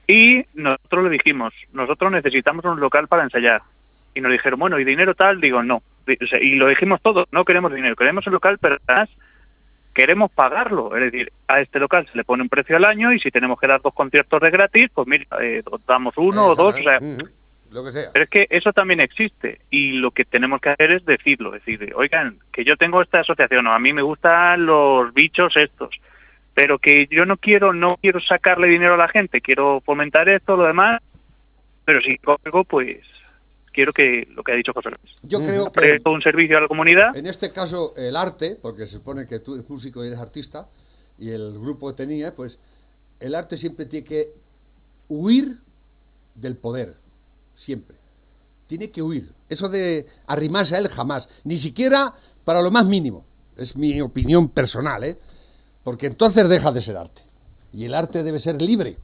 Speaker 7: Y nosotros le dijimos, nosotros necesitamos un local para ensayar. Y nos dijeron, bueno, ¿y dinero tal? Digo, no. Y lo dijimos todos, no queremos dinero, queremos el local, pero además queremos pagarlo. Es decir, a este local se le pone un precio al año y si tenemos que dar dos conciertos de gratis, pues mira, eh, damos uno o dos. O sea.
Speaker 3: Lo que sea.
Speaker 7: pero es que eso también existe y lo que tenemos que hacer es decirlo, decir, oigan, que yo tengo esta asociación o a mí me gustan los bichos estos, pero que yo no quiero no quiero sacarle dinero a la gente, quiero fomentar esto, lo demás, pero si algo pues quiero que lo que ha dicho José Luis,
Speaker 4: Yo creo que
Speaker 7: un servicio a la comunidad,
Speaker 4: en este caso el arte, porque se supone que tú eres músico y eres artista, y el grupo que tenía, pues el arte siempre tiene que huir del poder, siempre. Tiene que huir. Eso de arrimarse a él jamás, ni siquiera para lo más mínimo. Es mi opinión personal, ¿eh? Porque entonces deja de ser arte. Y el arte debe ser libre.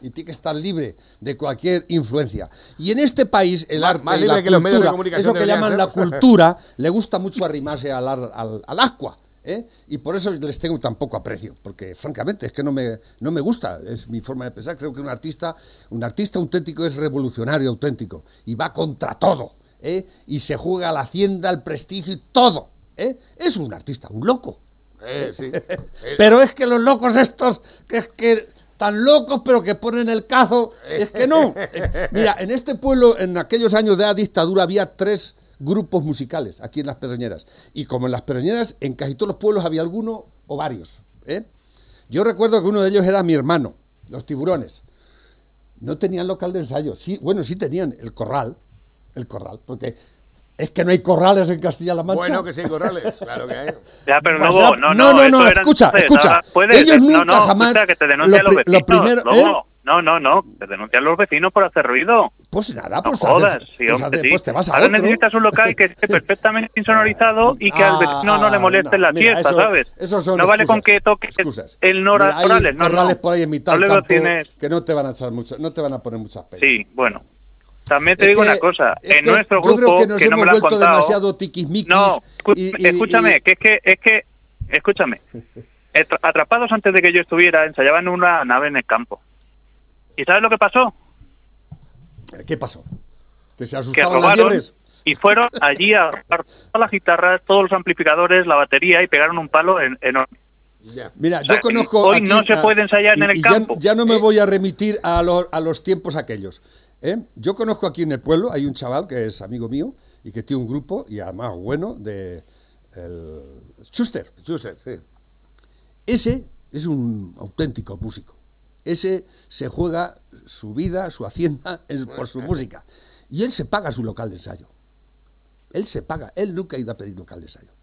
Speaker 4: Y tiene que estar libre de cualquier influencia. Y en este país el
Speaker 3: Más-
Speaker 4: arte
Speaker 3: más
Speaker 4: y
Speaker 3: libre
Speaker 4: la
Speaker 3: que los medios de
Speaker 4: cultura, eso que llaman
Speaker 3: ser.
Speaker 4: la [laughs] cultura, le gusta mucho arrimarse al, al, al ascua. ¿eh? Y por eso les tengo tan poco aprecio, porque francamente es que no me, no me gusta, es mi forma de pensar. Creo que un artista, un artista auténtico es revolucionario auténtico y va contra todo. ¿eh? Y se juega la hacienda, el prestigio y todo. ¿eh? Es un artista, un loco.
Speaker 3: Eh, sí. [laughs]
Speaker 4: Pero es que los locos estos, que es que tan locos pero que ponen el cazo, es que no. [laughs] Mira, en este pueblo, en aquellos años de la dictadura, había tres grupos musicales aquí en Las Pedroñeras. Y como en Las Pedroñeras, en casi todos los pueblos había alguno o varios. ¿eh? Yo recuerdo que uno de ellos era mi hermano, los tiburones. No tenían local de ensayo. Sí, bueno, sí tenían el corral, el corral, porque es que no hay corrales en Castilla-La Mancha.
Speaker 3: bueno, que sí, corrales, claro que hay. [laughs]
Speaker 7: ya, pero no,
Speaker 4: no,
Speaker 7: no,
Speaker 4: no,
Speaker 7: eso
Speaker 4: no, escucha,
Speaker 7: entonces,
Speaker 4: escucha.
Speaker 7: puedes-
Speaker 4: Ellos
Speaker 7: no,
Speaker 4: nunca
Speaker 7: no,
Speaker 4: jamás.
Speaker 7: escucha, que te denuncian
Speaker 4: lo,
Speaker 7: los
Speaker 4: pri- lo
Speaker 7: vecinos,
Speaker 4: primero, ¿eh?
Speaker 7: No, no, no, te denuncian los vecinos por hacer ruido.
Speaker 4: Pues nada,
Speaker 7: No
Speaker 4: pues,
Speaker 7: jodas,
Speaker 4: haces-
Speaker 7: sí,
Speaker 4: pues,
Speaker 7: hombre,
Speaker 4: haces-
Speaker 7: sí.
Speaker 4: pues te vas a
Speaker 7: Ahora
Speaker 4: otro.
Speaker 7: necesitas un local que esté [laughs] perfectamente insonorizado y que al vecino no le
Speaker 4: Ah,
Speaker 7: moleste
Speaker 4: no,
Speaker 7: la
Speaker 4: mira,
Speaker 7: fiesta,
Speaker 4: eso-
Speaker 7: ¿sabes?
Speaker 4: esos son
Speaker 7: no vale con
Speaker 4: excusas,
Speaker 7: que toques
Speaker 4: excusas.
Speaker 7: el Nora
Speaker 4: Mira, hay
Speaker 7: Corrales, no,
Speaker 4: corrales
Speaker 7: no.
Speaker 4: por ahí en mitad
Speaker 7: No
Speaker 4: del campo
Speaker 7: tienes-
Speaker 4: que no te van a echar mucho, no te van a poner muchas penas.
Speaker 7: Sí, bueno. También te
Speaker 4: Es
Speaker 7: digo
Speaker 4: que-
Speaker 7: una cosa, en
Speaker 4: que
Speaker 7: nuestro
Speaker 4: yo
Speaker 7: grupo,
Speaker 4: creo que nos
Speaker 7: no
Speaker 4: hemos
Speaker 7: me lo has
Speaker 4: vuelto
Speaker 7: contado,
Speaker 4: demasiado tiquismiquis.
Speaker 7: No, escu-
Speaker 4: y- y-
Speaker 7: escúchame,
Speaker 4: y-
Speaker 7: que es que, es que, escúchame. [laughs] Atra- Atrapados antes de que yo estuviera, ensayaban en una nave en el campo. ¿Y sabes lo que pasó?
Speaker 4: ¿Qué pasó? Que se asustaban las
Speaker 7: robaron
Speaker 4: liebres.
Speaker 7: y fueron allí a robar todas las guitarras, todos los amplificadores, la batería y pegaron un palo en, enorme.
Speaker 3: Ya.
Speaker 4: Mira,
Speaker 7: O sea,
Speaker 4: yo conozco.
Speaker 7: hoy
Speaker 4: aquí
Speaker 7: no se puede ensayar en el
Speaker 4: ya-
Speaker 7: campo.
Speaker 4: Ya, no me voy a remitir a, los- a los tiempos aquellos. ¿Eh? Yo conozco aquí en el pueblo, hay un chaval que es amigo mío y que tiene un grupo, y además bueno, de. El Schuster.
Speaker 3: Schuster, sí.
Speaker 4: Ese es un auténtico músico. Ese se juega su vida, su hacienda es por su música. Y él se paga su local de ensayo. Él se paga. Él nunca ha ido a pedir local de ensayo.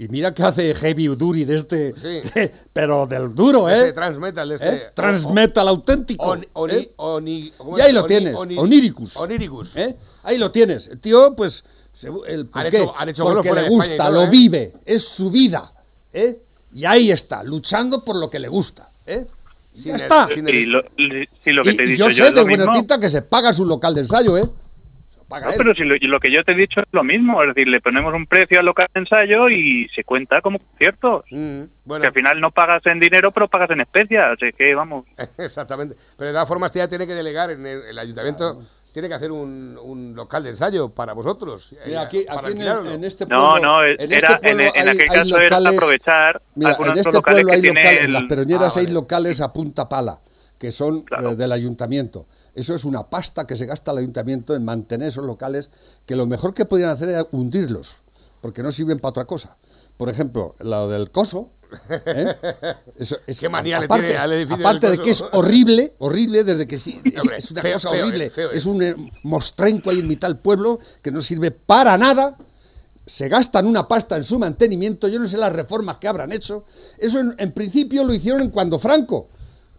Speaker 4: Y mira que hace heavy duty de este,
Speaker 3: Sí. [laughs]
Speaker 4: pero del duro, ¿eh?
Speaker 3: Ese transmetal, este.
Speaker 4: ¿Eh? Transmetal auténtico.
Speaker 3: On-
Speaker 4: ¿eh?
Speaker 3: oni- ¿cómo
Speaker 4: y ahí lo tienes,
Speaker 3: oni-
Speaker 4: oníricus.
Speaker 3: Oníricus.
Speaker 4: ¿eh? Ahí lo tienes. El tío, pues, se- el, ¿por
Speaker 3: Han
Speaker 4: qué?
Speaker 3: hecho- han hecho vuelos
Speaker 4: Porque le gusta,
Speaker 3: todo,
Speaker 4: lo
Speaker 3: ¿eh?
Speaker 4: vive, es su vida. ¿eh? Y ahí está, luchando por lo que le gusta. ¿eh? Y
Speaker 3: Sin
Speaker 4: ya
Speaker 3: el-
Speaker 4: está.
Speaker 3: sin
Speaker 7: Y lo, que
Speaker 4: Y,
Speaker 7: te he
Speaker 4: y
Speaker 7: dicho
Speaker 4: yo
Speaker 7: yo
Speaker 4: sé de
Speaker 7: lo
Speaker 4: buena tinta que se paga su local de ensayo, ¿eh? Paga
Speaker 7: No,
Speaker 4: él.
Speaker 7: pero si lo, lo que yo te he dicho es lo mismo, es decir, le ponemos un precio al local de ensayo y se cuenta como conciertos.
Speaker 3: Mm,
Speaker 7: Que
Speaker 3: bueno,
Speaker 7: al final no pagas en dinero, pero pagas en especias. Así que vamos. [laughs]
Speaker 3: exactamente. Pero de todas formas, ya tiene que delegar en el, el ayuntamiento. Tiene que hacer un, un local de ensayo para vosotros.
Speaker 4: Mira,
Speaker 3: eh,
Speaker 4: aquí,
Speaker 3: para
Speaker 4: aquí en, el- en este
Speaker 7: No,
Speaker 4: pueblo.
Speaker 7: no,
Speaker 4: en
Speaker 7: era,
Speaker 4: este pueblo
Speaker 7: en, en
Speaker 4: hay-
Speaker 7: aquel
Speaker 4: hay
Speaker 7: caso era
Speaker 4: locales-
Speaker 7: aprovechar
Speaker 4: Mira, en este
Speaker 7: locales
Speaker 4: pueblo hay
Speaker 7: que
Speaker 4: locales, en
Speaker 7: el-
Speaker 4: las peroñeras
Speaker 3: Ah,
Speaker 4: hay
Speaker 3: vale.
Speaker 4: locales a punta pala, que son
Speaker 7: Claro.
Speaker 4: eh, del ayuntamiento. Eso es una pasta que se gasta el ayuntamiento en mantener esos locales, que lo mejor que podían hacer era hundirlos, porque no sirven para otra cosa. Por ejemplo, lo del coso. ¿eh? [laughs] Eso es-
Speaker 3: Qué manía le
Speaker 4: aparte,
Speaker 3: tiene al edificio
Speaker 4: aparte
Speaker 3: del
Speaker 4: de que es horrible, horrible desde que sí, es,
Speaker 3: Hombre,
Speaker 4: es una
Speaker 3: feo,
Speaker 4: cosa
Speaker 3: feo,
Speaker 4: horrible.
Speaker 3: eh, feo, eh.
Speaker 4: es un mostrenco ahí en mitad del pueblo que no sirve para nada se gastan una pasta en su mantenimiento, yo no sé las reformas que habrán hecho. Eso en, en principio lo hicieron en cuando Franco,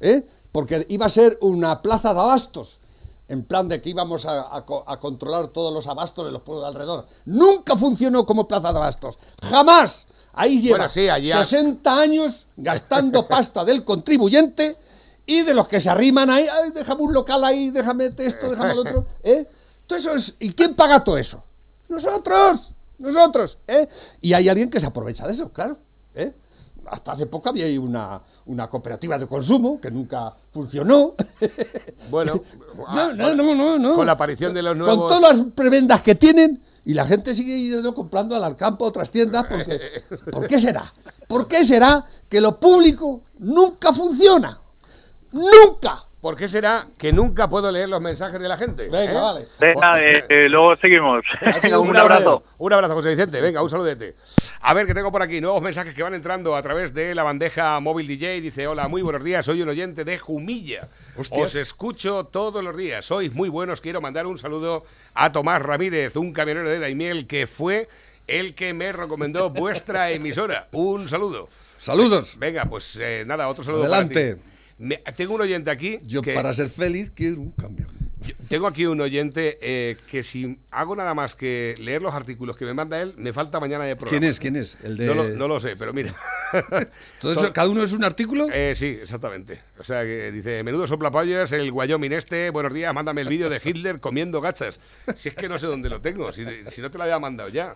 Speaker 4: ¿eh? Porque iba a ser una plaza de abastos, en plan de que íbamos a, a co- a controlar todos los abastos de los pueblos de alrededor. Nunca funcionó como plaza de abastos, jamás. Ahí lleva
Speaker 3: Bueno, sí, allí ha-
Speaker 4: 60 años gastando [laughs] pasta del contribuyente y de los que se arriman ahí, "Ay, déjame un local ahí, déjame esto, déjame lo otro. [laughs] ¿eh? Todo eso es- ¿Y quién paga todo eso? Nosotros, nosotros, ¿eh? Y hay alguien que se aprovecha de eso, claro, ¿eh? Hasta hace poco había una, una cooperativa de consumo que nunca funcionó. [laughs]
Speaker 3: Bueno, [laughs]
Speaker 4: No, no, no, no, no.
Speaker 3: Con la aparición de los nuevos.
Speaker 4: Con todas las prebendas que tienen y la gente sigue yendo comprando al Alcampo otras tiendas porque [laughs] ¿por qué será? ¿Por qué será que lo público nunca funciona? Nunca.
Speaker 3: ¿Por qué será que nunca puedo leer los mensajes de la gente?
Speaker 4: Venga,
Speaker 3: ¿Eh?
Speaker 4: vale.
Speaker 7: Venga, eh, eh, luego seguimos. [laughs] [laughs] Un
Speaker 4: un
Speaker 7: abrazo.
Speaker 3: Un abrazo, José Vicente. Venga, un saludete. A ver, que tengo por aquí nuevos mensajes que van entrando a través de la bandeja móvil DJ. Dice, hola, muy buenos días, soy un oyente de Jumilla.
Speaker 4: Hostias.
Speaker 3: Os escucho todos los días. Sois muy buenos. Quiero mandar un saludo a Tomás Ramírez, un camionero de Daimiel, que fue el que me recomendó vuestra emisora. [laughs] Un saludo.
Speaker 4: Saludos.
Speaker 3: Venga, pues eh, nada, otro saludo
Speaker 4: Adelante.
Speaker 3: para ti. Me- tengo un oyente aquí
Speaker 4: Yo
Speaker 3: que-
Speaker 4: para ser feliz quiero un cambio.
Speaker 3: yo tengo aquí un oyente eh, que si hago nada más que leer los artículos que me manda él, me falta mañana de programa.
Speaker 4: ¿Quién es? ¿Quién es? El de...
Speaker 3: No lo, no lo sé, pero mira. [laughs]
Speaker 4: ¿Todo eso- ¿Cada uno es un artículo?
Speaker 3: Eh, sí, exactamente. O sea, que dice, menudo soplapollas, el Wyoming este, buenos días, mándame el vídeo de Hitler comiendo gachas. Si es que no sé dónde lo tengo, si, si no te lo había mandado ya.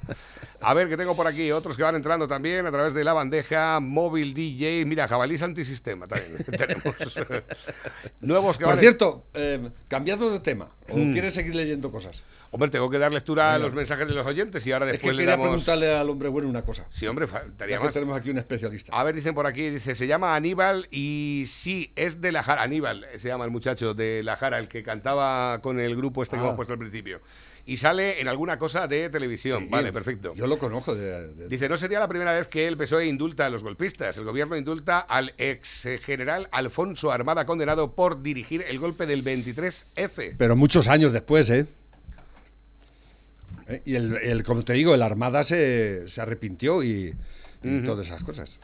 Speaker 3: A ver, que tengo por aquí otros que van entrando también a través de la bandeja móvil DJ. Mira, jabalís antisistema también [laughs] tenemos. [laughs] Nuevos que
Speaker 4: Por
Speaker 3: van...
Speaker 4: cierto, eh, cambiando de tema, ¿o
Speaker 3: Mm.
Speaker 4: quieres seguir leyendo cosas?
Speaker 3: Hombre, tengo que dar lectura a los mensajes de los oyentes y ahora
Speaker 4: Es
Speaker 3: después
Speaker 4: que
Speaker 3: le damos...
Speaker 4: preguntarle al hombre bueno una cosa.
Speaker 3: Sí, hombre, faltaría
Speaker 4: que
Speaker 3: más.
Speaker 4: tenemos aquí un especialista.
Speaker 3: A ver, dicen por aquí, dice, se llama Aníbal y sí, es de la Jara. Aníbal se llama el muchacho de la Jara, el que cantaba con el grupo este que
Speaker 4: Ah.
Speaker 3: hemos puesto al principio. Y sale en alguna cosa de televisión.
Speaker 4: Sí,
Speaker 3: vale, perfecto.
Speaker 4: Yo lo conozco de... de-
Speaker 3: Dice, no sería la primera vez que el PSOE indulta a los golpistas. El gobierno indulta al ex general Alfonso Armada, condenado por dirigir el golpe del 23F.
Speaker 4: Pero muchos años después, ¿eh? ¿Eh? Y el, el- como te digo, el Armada se, se arrepintió y, y todas esas cosas.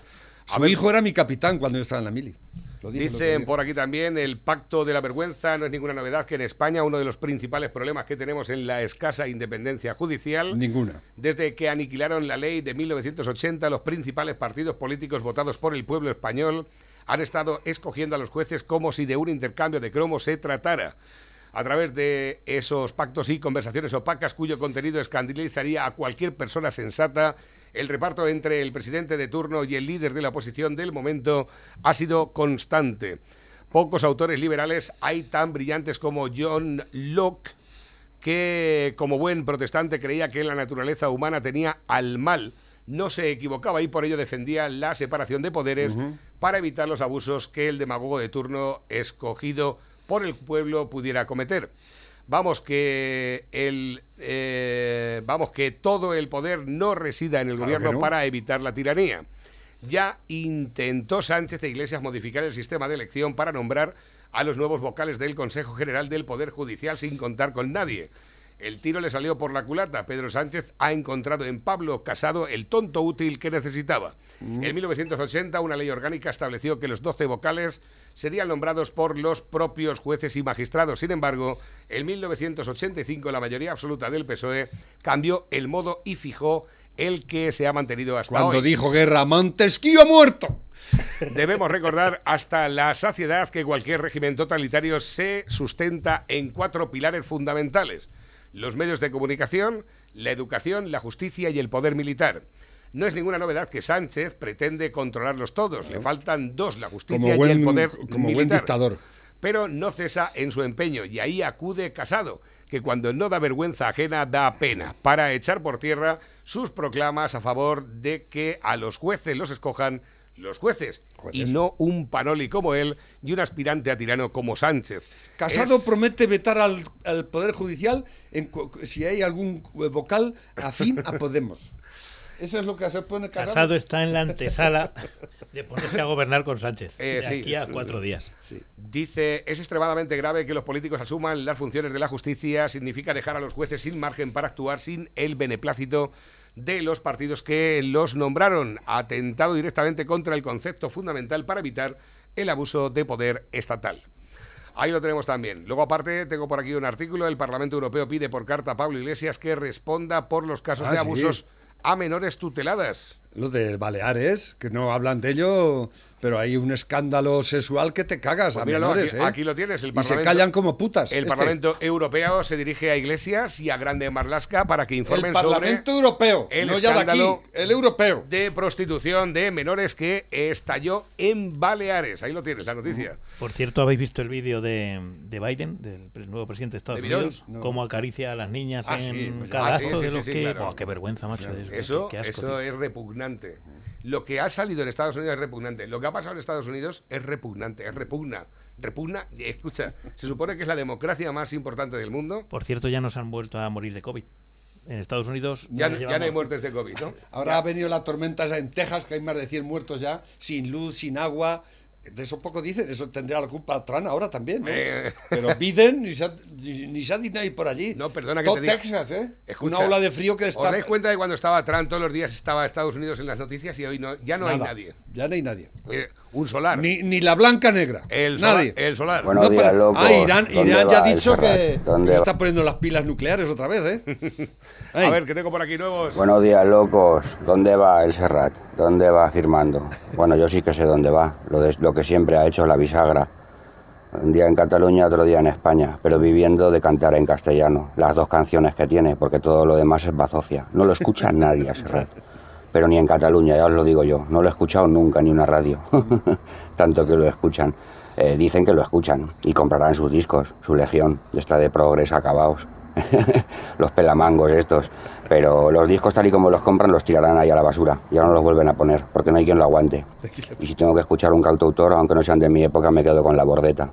Speaker 3: A
Speaker 4: Su
Speaker 3: ver-
Speaker 4: hijo era mi capitán cuando yo estaba en la mili.
Speaker 3: Dicen por aquí también, el pacto de la vergüenza no es ninguna novedad que en España uno de los principales problemas que tenemos en la escasa independencia judicial
Speaker 4: Ninguna.
Speaker 3: Desde que aniquilaron la ley de 1980, los principales partidos políticos votados por el pueblo español han estado escogiendo a los jueces como si de un intercambio de cromos se tratara. A través de esos pactos y conversaciones opacas cuyo contenido escandalizaría a cualquier persona sensata, el reparto entre el presidente de turno y el líder de la oposición del momento ha sido constante. Pocos autores liberales hay tan brillantes como John Locke, que como buen protestante creía que la naturaleza humana tenía al mal. No se equivocaba y por ello defendía la separación de poderes para evitar los abusos que el demagogo de turno escogido por el pueblo pudiera cometer. Vamos que el eh, vamos que todo el poder no resida en el
Speaker 4: Claro
Speaker 3: gobierno
Speaker 4: no.
Speaker 3: para evitar la tiranía. Ya intentó Sánchez de Iglesias modificar el sistema de elección para nombrar a los nuevos vocales del Consejo General del Poder Judicial sin contar con nadie. El tiro le salió por la culata. Pedro Sánchez ha encontrado en Pablo Casado el tonto útil que necesitaba. En 1980, una ley orgánica estableció que los 12 vocales serían nombrados por los propios jueces y magistrados. Sin embargo, en 1985 la mayoría absoluta del PSOE cambió el modo y fijó el que se ha mantenido hasta
Speaker 4: Cuando
Speaker 3: hoy.
Speaker 4: dijo guerra, Montesquieu ha muerto. [laughs]
Speaker 3: Debemos recordar hasta la saciedad que cualquier régimen totalitario se sustenta en cuatro pilares fundamentales. Los medios de comunicación, la educación, la justicia y el poder militar. No es ninguna novedad que Sánchez pretende controlarlos todos. Le faltan dos, la justicia
Speaker 4: buen,
Speaker 3: y el poder
Speaker 4: como buen dictador.
Speaker 3: Pero no cesa en su empeño y ahí acude Casado, que cuando no da vergüenza ajena da pena, para echar por tierra sus proclamas a favor de que a los jueces los escojan los jueces y no un panoli como él y un aspirante a tirano como Sánchez.
Speaker 4: Casado
Speaker 3: Es-
Speaker 4: promete vetar al, al Poder Judicial en si hay algún vocal afín a Podemos. [laughs] Eso es lo que se pone Casado.
Speaker 2: Casado está en la antesala de ponerse a gobernar con Sánchez.
Speaker 3: Eh,
Speaker 2: de
Speaker 3: sí,
Speaker 2: aquí a
Speaker 3: sí.
Speaker 2: cuatro días.
Speaker 3: Dice, es extremadamente grave que los políticos asuman las funciones de la justicia, significa dejar a los jueces sin margen para actuar sin el beneplácito de los partidos que los nombraron, atentado directamente contra el concepto fundamental para evitar el abuso de poder estatal. Ahí lo tenemos también. Luego, aparte, tengo por aquí un artículo. El Parlamento Europeo pide por carta a Pablo Iglesias que responda por los casos
Speaker 4: Ah,
Speaker 3: de
Speaker 4: sí.
Speaker 3: A menores tuteladas.
Speaker 4: Lo de Baleares, que no hablan de ello, pero hay un escándalo sexual que te cagas
Speaker 3: Pues
Speaker 4: a
Speaker 3: míralo,
Speaker 4: menores,
Speaker 3: aquí,
Speaker 4: ¿eh?
Speaker 3: aquí lo tienes. El
Speaker 4: y se
Speaker 3: Parlamento-
Speaker 4: callan como putas.
Speaker 3: El
Speaker 4: este.
Speaker 3: Parlamento Europeo se dirige a Iglesias y a Grande Marlasca para que informen
Speaker 4: El Parlamento Europeo,
Speaker 3: el
Speaker 4: no ya de aquí, el europeo.
Speaker 3: de prostitución de menores que estalló en Baleares. Ahí lo tienes, la noticia.
Speaker 2: Por cierto, ¿habéis visto el vídeo de, de Biden, del nuevo presidente de Estados. Unidos? Cómo acacaricia a las niñas
Speaker 4: Ah,
Speaker 2: en
Speaker 4: sí, pues
Speaker 2: cada
Speaker 3: Ah, sí,
Speaker 2: acto
Speaker 3: sí,
Speaker 2: de
Speaker 3: sí,
Speaker 2: los
Speaker 3: sí,
Speaker 2: que...
Speaker 3: claro.
Speaker 2: ¡Qué vergüenza, macho! es-
Speaker 3: Eso,
Speaker 2: qué asco,
Speaker 3: eso es repugnante. Lo que ha salido en Estados Unidos es repugnante. Lo que ha pasado en Estados Unidos es repugnante, es repugna. Repugna, y escucha, se supone que es la democracia más importante del mundo.
Speaker 2: Por cierto, ya nos han vuelto a morir de COVID. En Estados Unidos
Speaker 3: Ya, no hay muertes de COVID, ¿no?
Speaker 4: Ahora ha venido la tormenta esa en Texas, que hay más de 100 muertos ya, sin luz, sin agua. De eso poco dicen, eso tendría la culpa Trump ahora también, ¿no?
Speaker 3: Eh.
Speaker 4: Pero Biden ni se ha, ni, ni se ha dicho por allí.
Speaker 3: No, perdona que
Speaker 4: Todo
Speaker 3: te diga.
Speaker 4: Texas, ¿eh?
Speaker 3: Escucha,
Speaker 4: Una ola de frío que
Speaker 3: ¿Os
Speaker 4: está...
Speaker 3: dais cuenta de cuando estaba Trump todos los días estaba Estados Unidos en las noticias y hoy no, ya no hay nadie?
Speaker 4: Ya no hay nadie.
Speaker 3: Eh, un solar.
Speaker 4: Ni, ni la blanca negra.
Speaker 3: el solar.
Speaker 4: nadie.
Speaker 3: El solar.
Speaker 8: Bueno,
Speaker 4: No,
Speaker 8: días,
Speaker 4: pero-
Speaker 8: locos.
Speaker 4: ah, Irán,
Speaker 8: ¿Dónde
Speaker 4: Irán ya ha dicho que,
Speaker 8: ¿Dónde
Speaker 4: que
Speaker 8: va?
Speaker 4: está poniendo las pilas nucleares otra vez, ¿eh? [laughs]
Speaker 3: a ver, que tengo por aquí nuevos.
Speaker 8: Buenos días, locos. ¿Dónde va el Serrat? ¿Dónde va firmando? Bueno, yo sí que sé dónde va. Lo, de- lo que siempre ha hecho la bisagra. Un día en Cataluña, otro día en España, pero viviendo de cantar en castellano. Las dos canciones que tiene, porque todo lo demás es bazofia. No lo escucha [laughs] nadie a Serrat. Pero ni en Cataluña, ya os lo digo yo. No lo he escuchado nunca ni una radio. [laughs] Tanto que lo escuchan. Eh, dicen que lo escuchan y comprarán sus discos, su legión, esta de progres acabados. [laughs] los pelamangos estos. Pero los discos tal y como los compran los tirarán ahí a la basura. Ya no los vuelven a poner, porque no hay quien lo aguante. Y si tengo que escuchar un cantautor, aunque no sean de mi época, me quedo con la bordeta.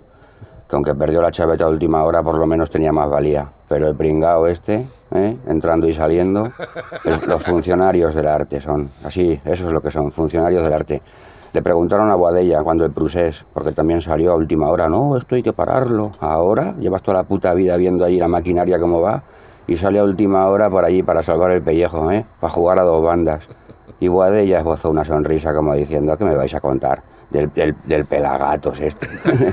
Speaker 8: Que aunque perdió la chaveta a última hora, por lo menos tenía más valía. Pero el pringao este, ¿eh? entrando y saliendo, los funcionarios del arte son. Así, eso es lo que son, funcionarios del arte. Le preguntaron a Boadella cuando el Prusés, porque también salió a última hora, no, esto hay que pararlo. Ahora llevas toda la puta vida viendo allí la maquinaria cómo va y sale a última hora por allí para salvar el pellejo, ¿eh? para jugar a dos bandas. Y Boadella esbozó una sonrisa como diciendo, ¿qué me vais a contar? Del, del, del pelagatos este.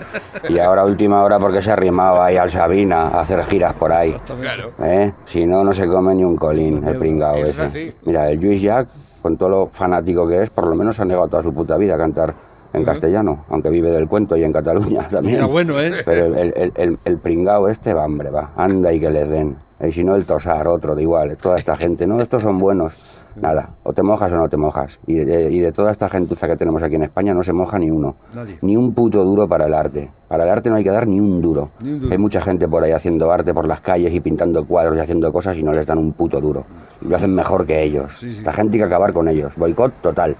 Speaker 8: [laughs] y ahora última hora porque se ha arrimado ahí al Sabina a hacer giras por ahí.
Speaker 3: Claro.
Speaker 8: ¿Eh? Si no, no se come ni un colín, el pringao ese.
Speaker 3: así.
Speaker 8: Mira, el Luis Jack, con todo lo fanático que es, por lo menos ha negado toda su puta vida a cantar en castellano, aunque vive del cuento y en Cataluña [laughs] también.
Speaker 4: Mira, bueno, ¿eh?
Speaker 8: Pero el, el, el, el pringao este va, hombre, va, anda y que les den. Y si no, el tosar, otro, de igual, toda esta gente, no, estos son buenos. Nada, o te mojas o no te mojas. Y de, y de toda esta gentuza que tenemos aquí en España no se moja ni uno.
Speaker 4: Nadie.
Speaker 8: Ni un puto duro para el arte. Para el arte no hay que dar ni un duro.
Speaker 4: Ni un duro.
Speaker 8: Hay mucha gente por ahí haciendo arte por las calles y pintando cuadros y haciendo cosas y no les dan un puto duro. Y lo hacen mejor que ellos.
Speaker 4: Sí, sí.
Speaker 8: La gente hay que acabar con ellos. Boicot total.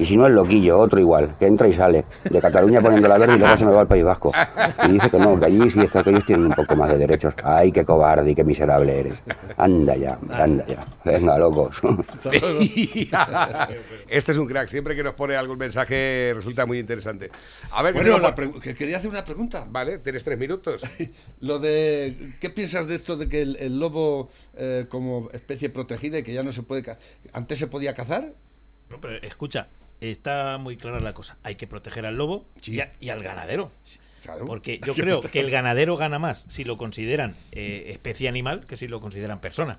Speaker 8: Y si no, el loquillo, otro igual, que entra y sale. De Cataluña poniendo la verde y luego se me va al País Vasco. Y dice que no, que allí sí es que aquellos tienen un poco más de derechos. Ay, qué cobarde y qué miserable eres. Anda ya, anda ya. Venga, locos. [laughs]
Speaker 3: este es un crack. Siempre que nos pone algún mensaje resulta muy interesante. A ver,
Speaker 4: Bueno, la que quería hacer una pregunta.
Speaker 3: Vale, tienes tres minutos. [laughs]
Speaker 4: Lo de, ¿qué piensas de esto de que el, el lobo eh, como especie protegida y que ya no se puede, antes se podía cazar?
Speaker 2: No, pero escucha, está muy clara la cosa. Hay que proteger al lobo
Speaker 4: Sí.
Speaker 2: y, a- y al ganadero.
Speaker 4: Claro.
Speaker 2: Porque [laughs] yo creo que el ganadero gana más si lo consideran eh, especie animal que si lo consideran persona.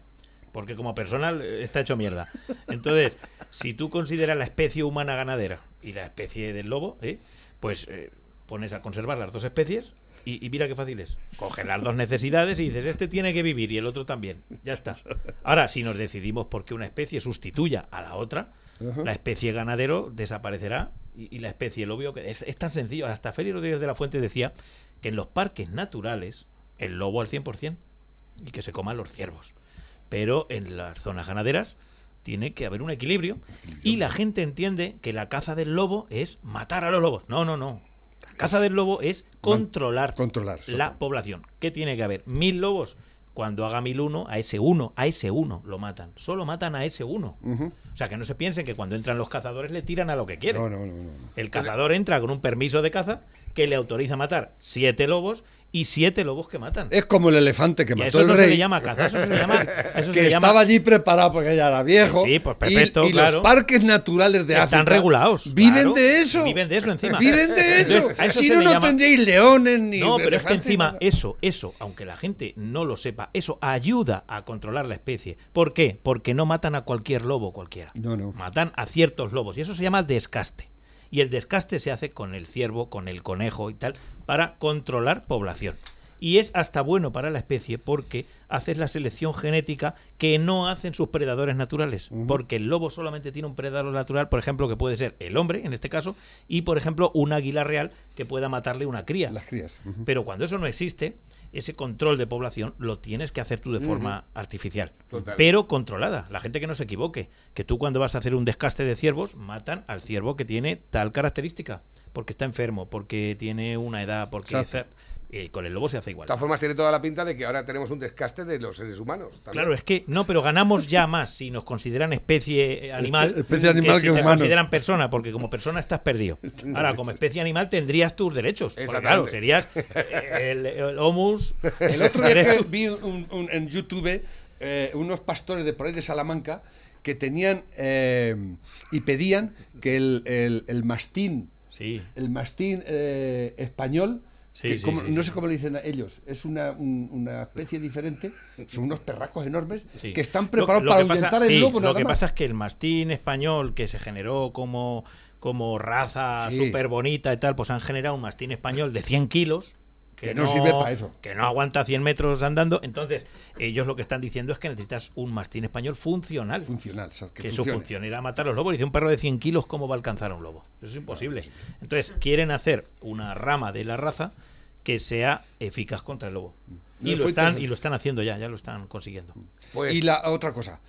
Speaker 2: Porque como persona eh, está hecho mierda. Entonces, [laughs] si tú consideras la especie humana ganadera y la especie del lobo, ¿eh? pues eh, pones a conservar las dos especies y, y mira qué fácil es. Coges las dos necesidades y dices, este tiene que vivir y el otro también. Ya está. [laughs] Ahora, si nos decidimos por que una especie sustituya a la otra, la especie ganadero desaparecerá y, y la especie lobo que es, es tan sencillo. Hasta Félix Rodríguez de la Fuente decía que en los parques naturales el lobo al 100% y que se coman los ciervos. Pero en las zonas ganaderas tiene que haber un equilibrio y la gente entiende que la caza del lobo es matar a los lobos. No, no, no. La caza del lobo es controlar,
Speaker 4: controlar,
Speaker 2: la población. ¿Qué tiene que haber? ¿Mil lobos? Cuando haga mil uno, a ese uno, a ese uno lo matan. Solo matan a ese uno. O sea, que no se piensen que cuando entran los cazadores le tiran a lo que quieren.
Speaker 4: No, no, no.
Speaker 2: El cazador entra con un permiso de caza que le autoriza matar siete lobos y siete lobos que matan.
Speaker 4: Es como el elefante que
Speaker 2: y
Speaker 4: mató
Speaker 2: eso
Speaker 4: el
Speaker 2: no
Speaker 4: rey.
Speaker 2: se le llama caza, eso se le llama... Eso [laughs] se
Speaker 4: que
Speaker 2: llama-
Speaker 4: estaba allí preparado porque ya era viejo.
Speaker 2: Sí, pues
Speaker 4: y-
Speaker 2: perfecto,
Speaker 4: y,
Speaker 2: claro.
Speaker 4: los parques naturales de
Speaker 2: Están
Speaker 4: África
Speaker 2: regulados.
Speaker 4: Viven
Speaker 2: claro.
Speaker 4: de eso.
Speaker 2: Viven de eso encima.
Speaker 4: Viven de eso.
Speaker 2: Entonces, a eso
Speaker 4: si no, no
Speaker 2: llama-
Speaker 4: tendríais leones ni
Speaker 2: No, pero es que encima eso, eso, aunque la gente no lo sepa, eso ayuda a controlar la especie. ¿Por qué? Porque no matan a cualquier lobo cualquiera.
Speaker 4: No, no.
Speaker 2: Matan a ciertos lobos y eso se llama descaste. Y el descaste se hace con el ciervo, con el conejo y tal, para controlar población. Y es hasta bueno para la especie porque haces la selección genética que no hacen sus predadores naturales. Porque el lobo solamente tiene un predador natural, por ejemplo, que puede ser el hombre, en este caso, y por ejemplo, un águila real que pueda matarle una cría.
Speaker 4: Las crías.
Speaker 2: Pero cuando eso no existe, ese control de población lo tienes que hacer tú de forma artificial.
Speaker 3: Total.
Speaker 2: Pero controlada. La gente que no se equivoque. Que tú cuando vas a hacer un descaste de ciervos, matan al ciervo que tiene tal característica. Porque está enfermo, porque tiene una edad, porque... Está- eh, con el lobo se hace
Speaker 3: De
Speaker 2: igual.
Speaker 3: todas formas, tiene toda la pinta de que ahora tenemos un descaste de los seres humanos. también.
Speaker 2: Claro, es que no, pero ganamos ya más si nos consideran especie eh, animal,
Speaker 4: Especie animal
Speaker 2: si
Speaker 4: que
Speaker 2: te
Speaker 4: humanos.
Speaker 2: consideran persona, porque como persona estás perdido. [laughs] Ahora, como especie animal tendrías tus derechos. Porque claro, serías [laughs] el, el homus.
Speaker 4: El otro día que vi un- un- en YouTube eh, unos pastores de por ahí de Salamanca que tenían eh, y pedían que el, el- el mastín,
Speaker 2: Sí.
Speaker 4: el mastín eh, español,
Speaker 2: Sí,
Speaker 4: que
Speaker 2: sí,
Speaker 4: como-
Speaker 2: sí,
Speaker 4: no sé cómo le dicen a ellos, es una, un- una especie diferente, son unos perracos enormes que están preparados
Speaker 2: lo
Speaker 4: para
Speaker 2: pasa-
Speaker 4: ahuyentar el lobo
Speaker 2: Lo que
Speaker 4: más.
Speaker 2: pasa es que el mastín español que se generó como, como raza súper bonita y tal, pues han generado un mastín español de 100 kilos.
Speaker 4: Que no sirve pa' eso.
Speaker 2: Que no aguanta 100 metros andando. Entonces, ellos lo que están diciendo es que necesitas un mastín español funcional.
Speaker 4: Funcional, o sea, que
Speaker 2: que su función era matar a los lobos. Dice un perro de 100 kilos, ¿cómo va a alcanzar a un lobo? Eso es imposible. Entonces, quieren hacer una rama de la raza que sea eficaz contra el lobo. Y
Speaker 4: No,
Speaker 2: lo, están, y lo están haciendo ya, ya lo están consiguiendo.
Speaker 3: Pues,
Speaker 4: Y la otra cosa.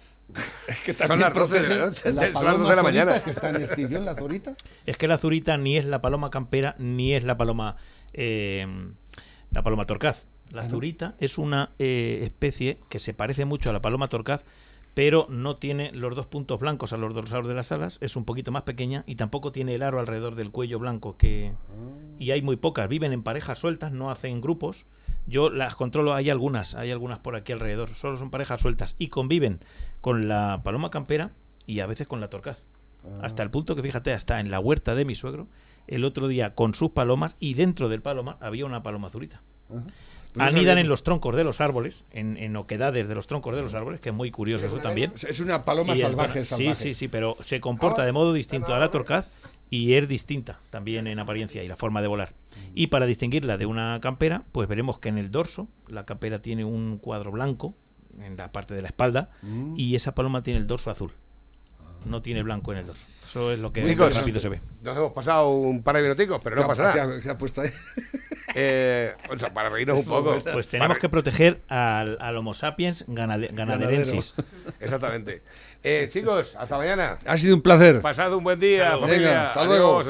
Speaker 4: Es [laughs] que
Speaker 3: Son
Speaker 4: también
Speaker 3: las 12 de la
Speaker 4: protegen
Speaker 3: noche,
Speaker 4: la
Speaker 3: son las
Speaker 4: paloma
Speaker 3: 12 de la mañana.
Speaker 4: que está en extinción, la zorita.
Speaker 2: Es que la zurita ni es la paloma campera ni es la paloma eh, la paloma torcaz. La zurita es una eh, especie que se parece mucho a la paloma torcaz, pero no tiene los dos puntos blancos a los dorsados de las alas, es un poquito más pequeña y tampoco tiene el aro alrededor del cuello blanco que y hay muy pocas, viven en parejas sueltas, no hacen grupos. Yo las controlo, hay algunas, hay algunas por aquí alrededor, solo son parejas sueltas y conviven con la paloma campera y a veces con la torcaz. Hasta el punto que fíjate, hasta en la huerta de mi suegro, el otro día con sus palomas y dentro del palomar había una paloma
Speaker 4: eso-
Speaker 2: Anidan en los troncos de los árboles, en, en oquedades de los troncos de los árboles, que es muy curioso eso también.
Speaker 4: Es una paloma salvaje, salvaje.
Speaker 2: Sí, sí, sí, pero se comporta de modo distinto a la torcaz y es distinta también en apariencia y la forma de volar. Y para distinguirla de una campera, pues veremos que en el dorso la campera tiene un cuadro blanco en la parte de la espalda y esa paloma tiene el dorso azul. No tiene blanco en el dorso. Eso es lo que
Speaker 3: Chicos,
Speaker 2: rápido se ve.
Speaker 3: nos hemos pasado un par de minuticos, pero no pasa nada.
Speaker 4: se ha- puesto ahí. [laughs]
Speaker 3: Eh, o sea, para reírnos un poco.
Speaker 2: Pues tenemos que proteger al, al Homo sapiens ganade- ganaderensis.
Speaker 3: Exactamente. Eh, chicos, hasta mañana.
Speaker 4: Ha sido un placer.
Speaker 3: Pasad un buen día,
Speaker 2: Hasta luego.
Speaker 3: familia.
Speaker 4: Hasta
Speaker 3: Adiós,
Speaker 4: luego.
Speaker 3: adiós.